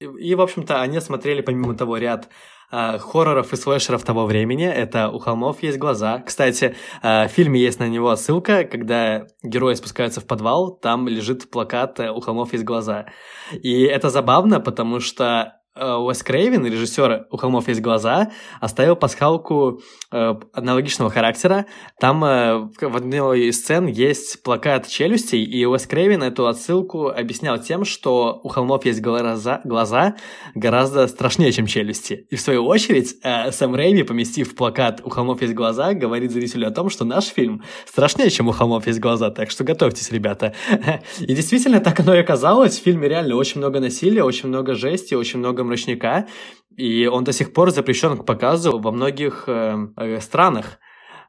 Speaker 2: И, в общем-то, они смотрели, помимо того, ряд э, хорроров и слэшеров того времени. Это «У холмов есть глаза». Кстати, э, в фильме есть на него ссылка, когда герои спускаются в подвал, там лежит плакат «У холмов есть глаза». И это забавно, потому что Э, Уэс Крейвен, режиссер «У холмов есть глаза», оставил пасхалку э, аналогичного характера. Там э, в одной из сцен есть плакат челюстей, и Уэс Крейвен эту отсылку объяснял тем, что у холмов есть глаза, глаза гораздо страшнее, чем челюсти. И в свою очередь э, Сэм Рэйми, поместив плакат «У холмов есть глаза», говорит зрителю о том, что наш фильм страшнее, чем «У холмов есть глаза», так что готовьтесь, ребята. И действительно, так оно и оказалось. В фильме реально очень много насилия, очень много жести, очень много мрачника, и он до сих пор запрещен к показу во многих э, э, странах.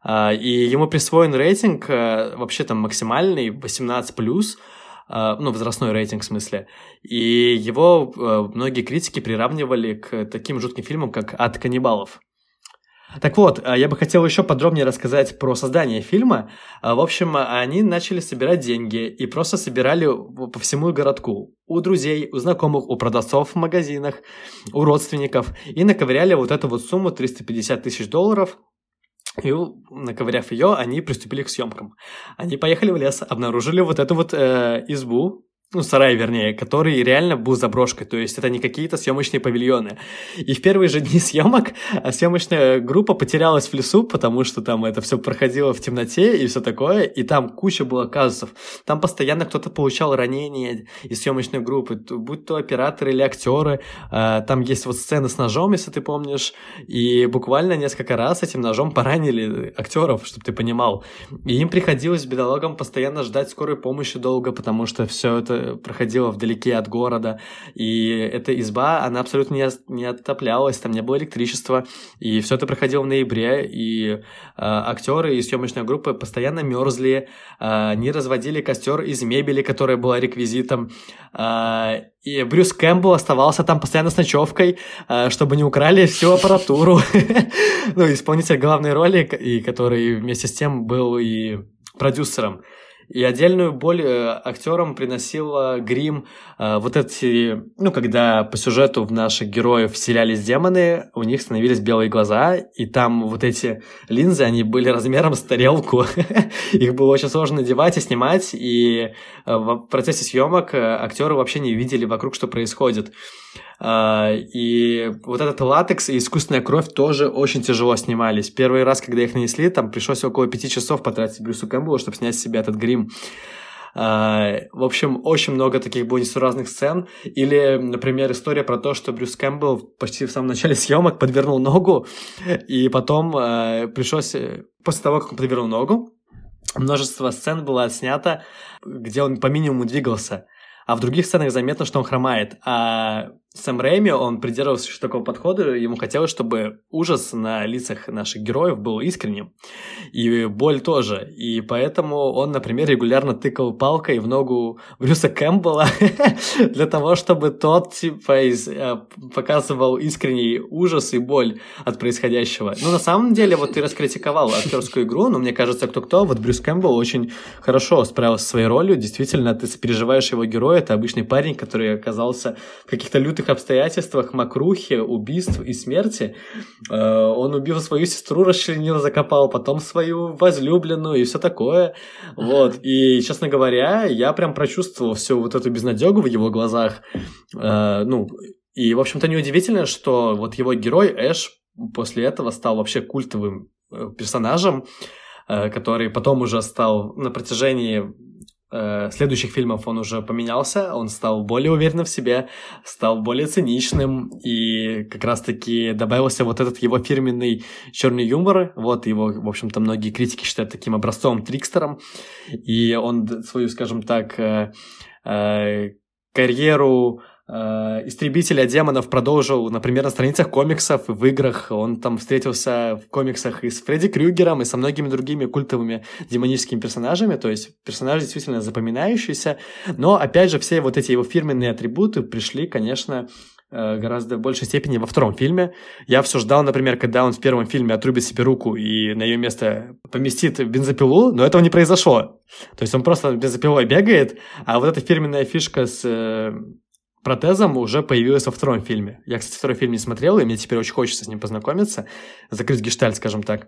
Speaker 2: Э, и ему присвоен рейтинг э, вообще там максимальный 18+, Uh, ну, возрастной рейтинг в смысле. И его uh, многие критики приравнивали к таким жутким фильмам, как «Ад каннибалов». Так вот, а, я бы хотел еще подробнее рассказать про создание фильма. А, в общем, они начали собирать деньги и просто собирали по всему городку. У друзей, у знакомых, у продавцов в магазинах, у родственников. И наковыряли вот эту вот сумму 350 тысяч долларов. И, наковыряв ее, они приступили к съемкам. Они поехали в лес, обнаружили вот эту вот э, избу, ну, сарай, вернее, который реально был заброшкой, то есть это не какие-то съемочные павильоны. И в первые же дни съемок а, съемочная группа потерялась в лесу, потому что там это все проходило в темноте и все такое, и там куча было казусов. Там постоянно кто-то получал ранения из съемочной группы, будь то операторы или актеры. А, там есть вот сцены с ножом, если ты помнишь, и буквально несколько раз этим ножом поранили актеров, чтобы ты понимал. И им приходилось бедолагам постоянно ждать скорой помощи долго, потому что все это проходила вдалеке от города, и эта изба, она абсолютно не, не отоплялась, там не было электричества, и все это проходило в ноябре, и э, актеры и съемочная группа постоянно мерзли, э, не разводили костер из мебели, которая была реквизитом, э, и Брюс Кэмпбелл оставался там постоянно с ночевкой, чтобы не украли всю аппаратуру. Ну, исполнитель главной роли, и который вместе с тем был и продюсером. И отдельную боль э, актерам приносила грим э, вот эти, ну, когда по сюжету в наших героев вселялись демоны, у них становились белые глаза, и там вот эти линзы, они были размером с тарелку. Их было очень сложно надевать и снимать, и э, в процессе съемок актеры вообще не видели вокруг, что происходит. А, и вот этот латекс и искусственная кровь тоже очень тяжело снимались. Первый раз, когда их нанесли, там пришлось около пяти часов потратить Брюсу Кэмпбеллу, чтобы снять с себя этот грим. Uh, в общем, очень много таких было несуразных сцен. Или, например, история про то, что Брюс Кэмпбелл почти в самом начале съемок подвернул ногу, и потом uh, пришлось, после того, как он подвернул ногу, множество сцен было отснято, где он по минимуму двигался а в других сценах заметно, что он хромает. А Сэм Рэйми, он придерживался такого подхода, ему хотелось, чтобы ужас на лицах наших героев был искренним, и боль тоже. И поэтому он, например, регулярно тыкал палкой в ногу Брюса Кэмпбелла для того, чтобы тот, типа, из, э, показывал искренний ужас и боль от происходящего. Ну, на самом деле, вот ты раскритиковал актерскую игру, но мне кажется, кто-кто, вот Брюс Кэмпбелл очень хорошо справился со своей ролью, действительно, ты сопереживаешь его героя, это обычный парень, который оказался в каких-то лютых лютых обстоятельствах мокрухи, убийств и смерти. Э, он убил свою сестру, расчленил, закопал, потом свою возлюбленную и все такое. Вот. И, честно говоря, я прям прочувствовал всю вот эту безнадегу в его глазах. Э, ну, и, в общем-то, неудивительно, что вот его герой Эш после этого стал вообще культовым э, персонажем, который потом уже стал на протяжении э, следующих фильмов он уже поменялся, он стал более уверенным в себе, стал более циничным, и как раз-таки добавился вот этот его фирменный черный юмор, вот его, в общем-то, многие критики считают таким образцовым трикстером, и он свою, скажем так, э, э, карьеру истребителя демонов продолжил, например, на страницах комиксов и в играх. Он там встретился в комиксах и с Фредди Крюгером, и со многими другими культовыми демоническими персонажами. То есть персонаж действительно запоминающийся. Но, опять же, все вот эти его фирменные атрибуты пришли, конечно, э, гораздо в большей степени во втором фильме. Я все ждал, например, когда он в первом фильме отрубит себе руку и на ее место поместит бензопилу, но этого не произошло. То есть он просто бензопилой бегает, а вот эта фирменная фишка с э, протезом уже появилась во втором фильме. Я, кстати, второй фильм не смотрел, и мне теперь очень хочется с ним познакомиться, закрыть гештальт, скажем так.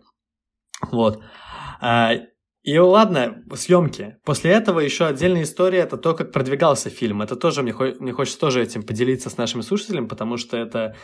Speaker 2: Вот. А, И ладно, съемки. После этого еще отдельная история это то, как продвигался фильм. Это тоже мне, мне хочется тоже этим поделиться с нашими слушателями, потому что это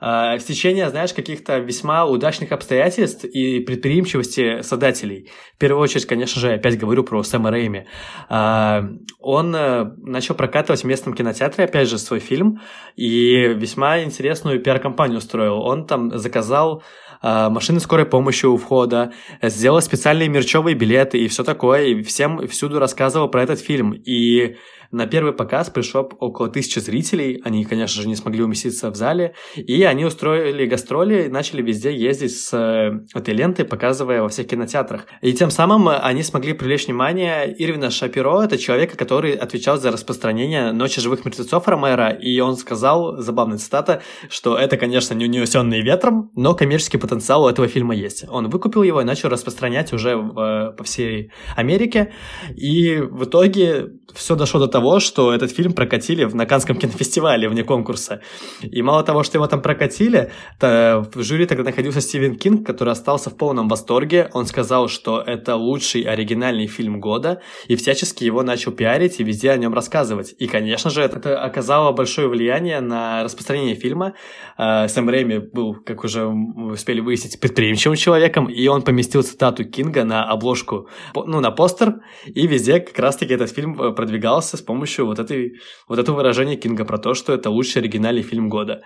Speaker 2: э, стечение, знаешь, каких-то весьма удачных обстоятельств и предприимчивости создателей. В первую очередь, конечно же, опять говорю про Сэма Рэйми. Э, он э, начал прокатывать в местном кинотеатре, опять же, свой фильм, и весьма интересную пиар-компанию устроил. Он там заказал машины скорой помощи у входа, сделал специальные мерчевые билеты и все такое, и всем всюду рассказывал про этот фильм. И на первый показ пришло около тысячи зрителей, они, конечно же, не смогли уместиться в зале, и они устроили гастроли начали везде ездить с э, этой лентой, показывая во всех кинотеатрах. И тем самым они смогли привлечь внимание Ирвина Шапиро, это человека, который отвечал за распространение «Ночи живых мертвецов» Ромера, и он сказал, забавная цитата, что это, конечно, не унесенные ветром, но коммерческий потенциал у этого фильма есть. Он выкупил его и начал распространять уже в, э, по всей Америке, и в итоге все дошло до того, что этот фильм прокатили в Наканском кинофестивале вне конкурса. И мало того, что его там прокатили, то в жюри тогда находился Стивен Кинг, который остался в полном восторге. Он сказал, что это лучший оригинальный фильм года, и всячески его начал пиарить и везде о нем рассказывать. И, конечно же, это оказало большое влияние на распространение фильма. Э, Сэм Рэйми был, как уже успели выяснить, предприимчивым человеком, и он поместил цитату Кинга на обложку, ну, на постер, и везде как раз-таки этот фильм э, продвигался с помощью вот, этой, вот этого выражения Кинга про то, что это лучший оригинальный фильм года.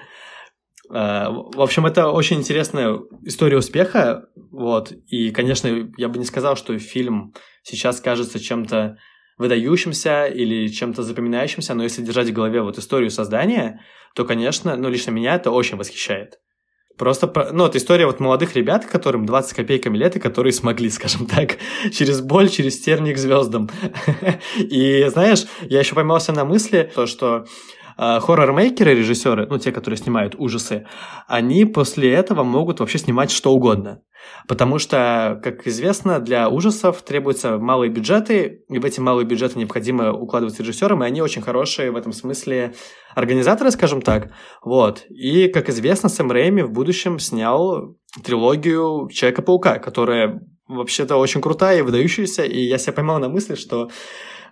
Speaker 2: Э, в общем, это очень интересная история успеха, вот, и, конечно, я бы не сказал, что фильм сейчас кажется чем-то выдающимся или чем-то запоминающимся, но если держать в голове вот историю создания, то, конечно, ну, лично меня это очень восхищает. Просто, ну, это история вот молодых ребят, которым 20 копейками лет, и которые смогли, скажем так, через боль, через терник звездам. И, знаешь, я еще поймался на мысли, то, что а, хоррор-мейкеры, режиссеры, ну, те, которые снимают ужасы, они после этого могут вообще снимать что угодно. Потому что, как известно, для ужасов требуются малые бюджеты, и в эти малые бюджеты необходимо укладываться режиссером, и они очень хорошие в этом смысле организаторы, скажем так. Вот. И, как известно, Сэм Рэйми в будущем снял трилогию Человека-паука, которая вообще-то очень крутая и выдающаяся, и я себя поймал на мысли, что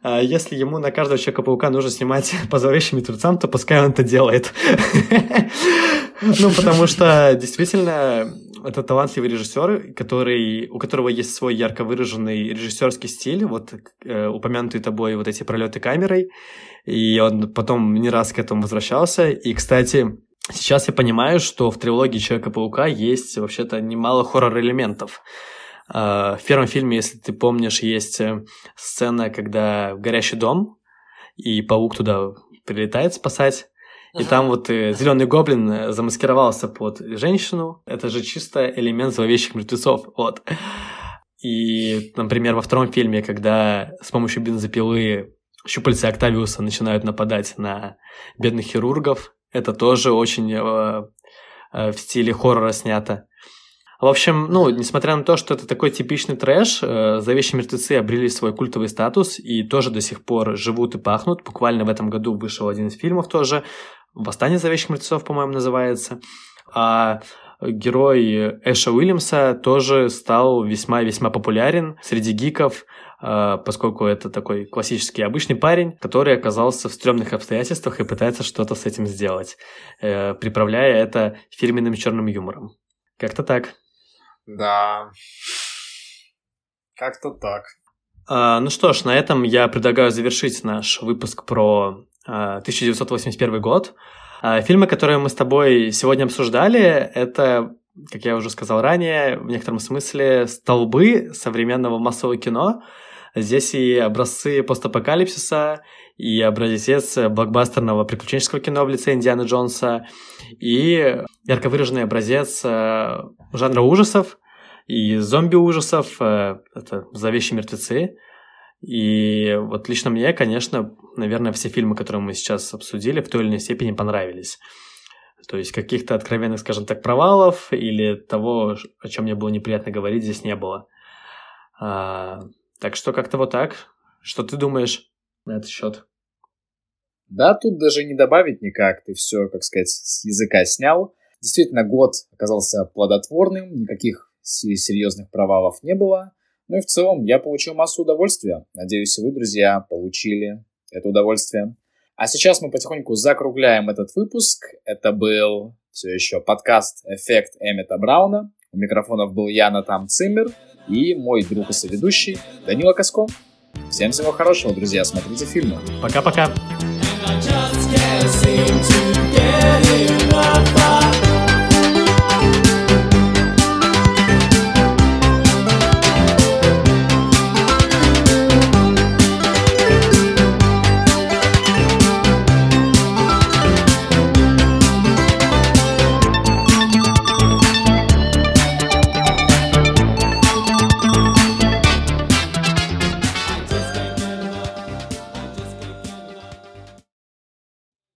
Speaker 2: а если ему на каждого Человека-паука нужно снимать по зловещим мертвецам, то пускай он это делает. Ну, потому что действительно это талантливый режиссер, который, у которого есть свой ярко выраженный режиссерский стиль, вот э, упомянутые тобой вот эти пролеты камерой, и он потом не раз к этому возвращался. И, кстати, сейчас я понимаю, что в трилогии Человека-паука есть вообще-то немало хоррор-элементов. А, в первом фильме, если ты помнишь, есть э, сцена, когда горящий дом, и паук туда прилетает спасать. И там вот э, зеленый гоблин э, замаскировался под женщину. Это же чисто элемент зловещих мертвецов. Вот. И, например, во втором фильме, когда с помощью бензопилы щупальца Октавиуса начинают нападать на бедных хирургов, это тоже очень э, э, в стиле хоррора снято. В общем, ну, несмотря на то, что это такой типичный трэш, э, «Зловещие мертвецы» обрели свой культовый статус и тоже до сих пор живут и пахнут. Буквально в этом году вышел один из фильмов тоже. «Восстание зловещих мертвецов», по-моему, называется. А герой Эша Уильямса тоже стал весьма-весьма популярен среди гиков, э, поскольку это такой классический обычный парень, который оказался в стрёмных обстоятельствах и пытается что-то с этим сделать, э, приправляя это фирменным черным юмором. Как-то так.
Speaker 1: Да. Как-то так.
Speaker 2: А, ну что ж, на этом я предлагаю завершить наш выпуск про а, 1981 год. А, фильмы, которые мы с тобой сегодня обсуждали, это, как я уже сказал ранее, в некотором смысле столбы современного массового кино. Здесь и образцы постапокалипсиса, и образец блокбастерного приключенческого кино в лице Индианы Джонса, и ярко выраженный образец э, жанра ужасов и зомби-ужасов, это «Зловещие мертвецы». И вот лично мне, конечно, наверное, все фильмы, которые мы сейчас обсудили, в той или иной степени понравились. То есть каких-то откровенных, скажем так, провалов или того, о чем мне было неприятно говорить, здесь не было. А, так что как-то вот так. Что ты думаешь на этот счет?
Speaker 1: Да, тут даже не добавить никак. Ты все, как сказать, с языка снял. Действительно, год оказался плодотворным, никаких серьезных провалов не было. Ну и в целом я получил массу удовольствия. Надеюсь, и вы, друзья, получили это удовольствие. А сейчас мы потихоньку закругляем этот выпуск. Это был все еще подкаст «Эффект Эммета Брауна». У микрофонов был Яна Там Циммер и мой друг и соведущий Данила Каско. Всем всего хорошего, друзья. Смотрите фильмы.
Speaker 2: Пока-пока.
Speaker 1: I just can't seem to get enough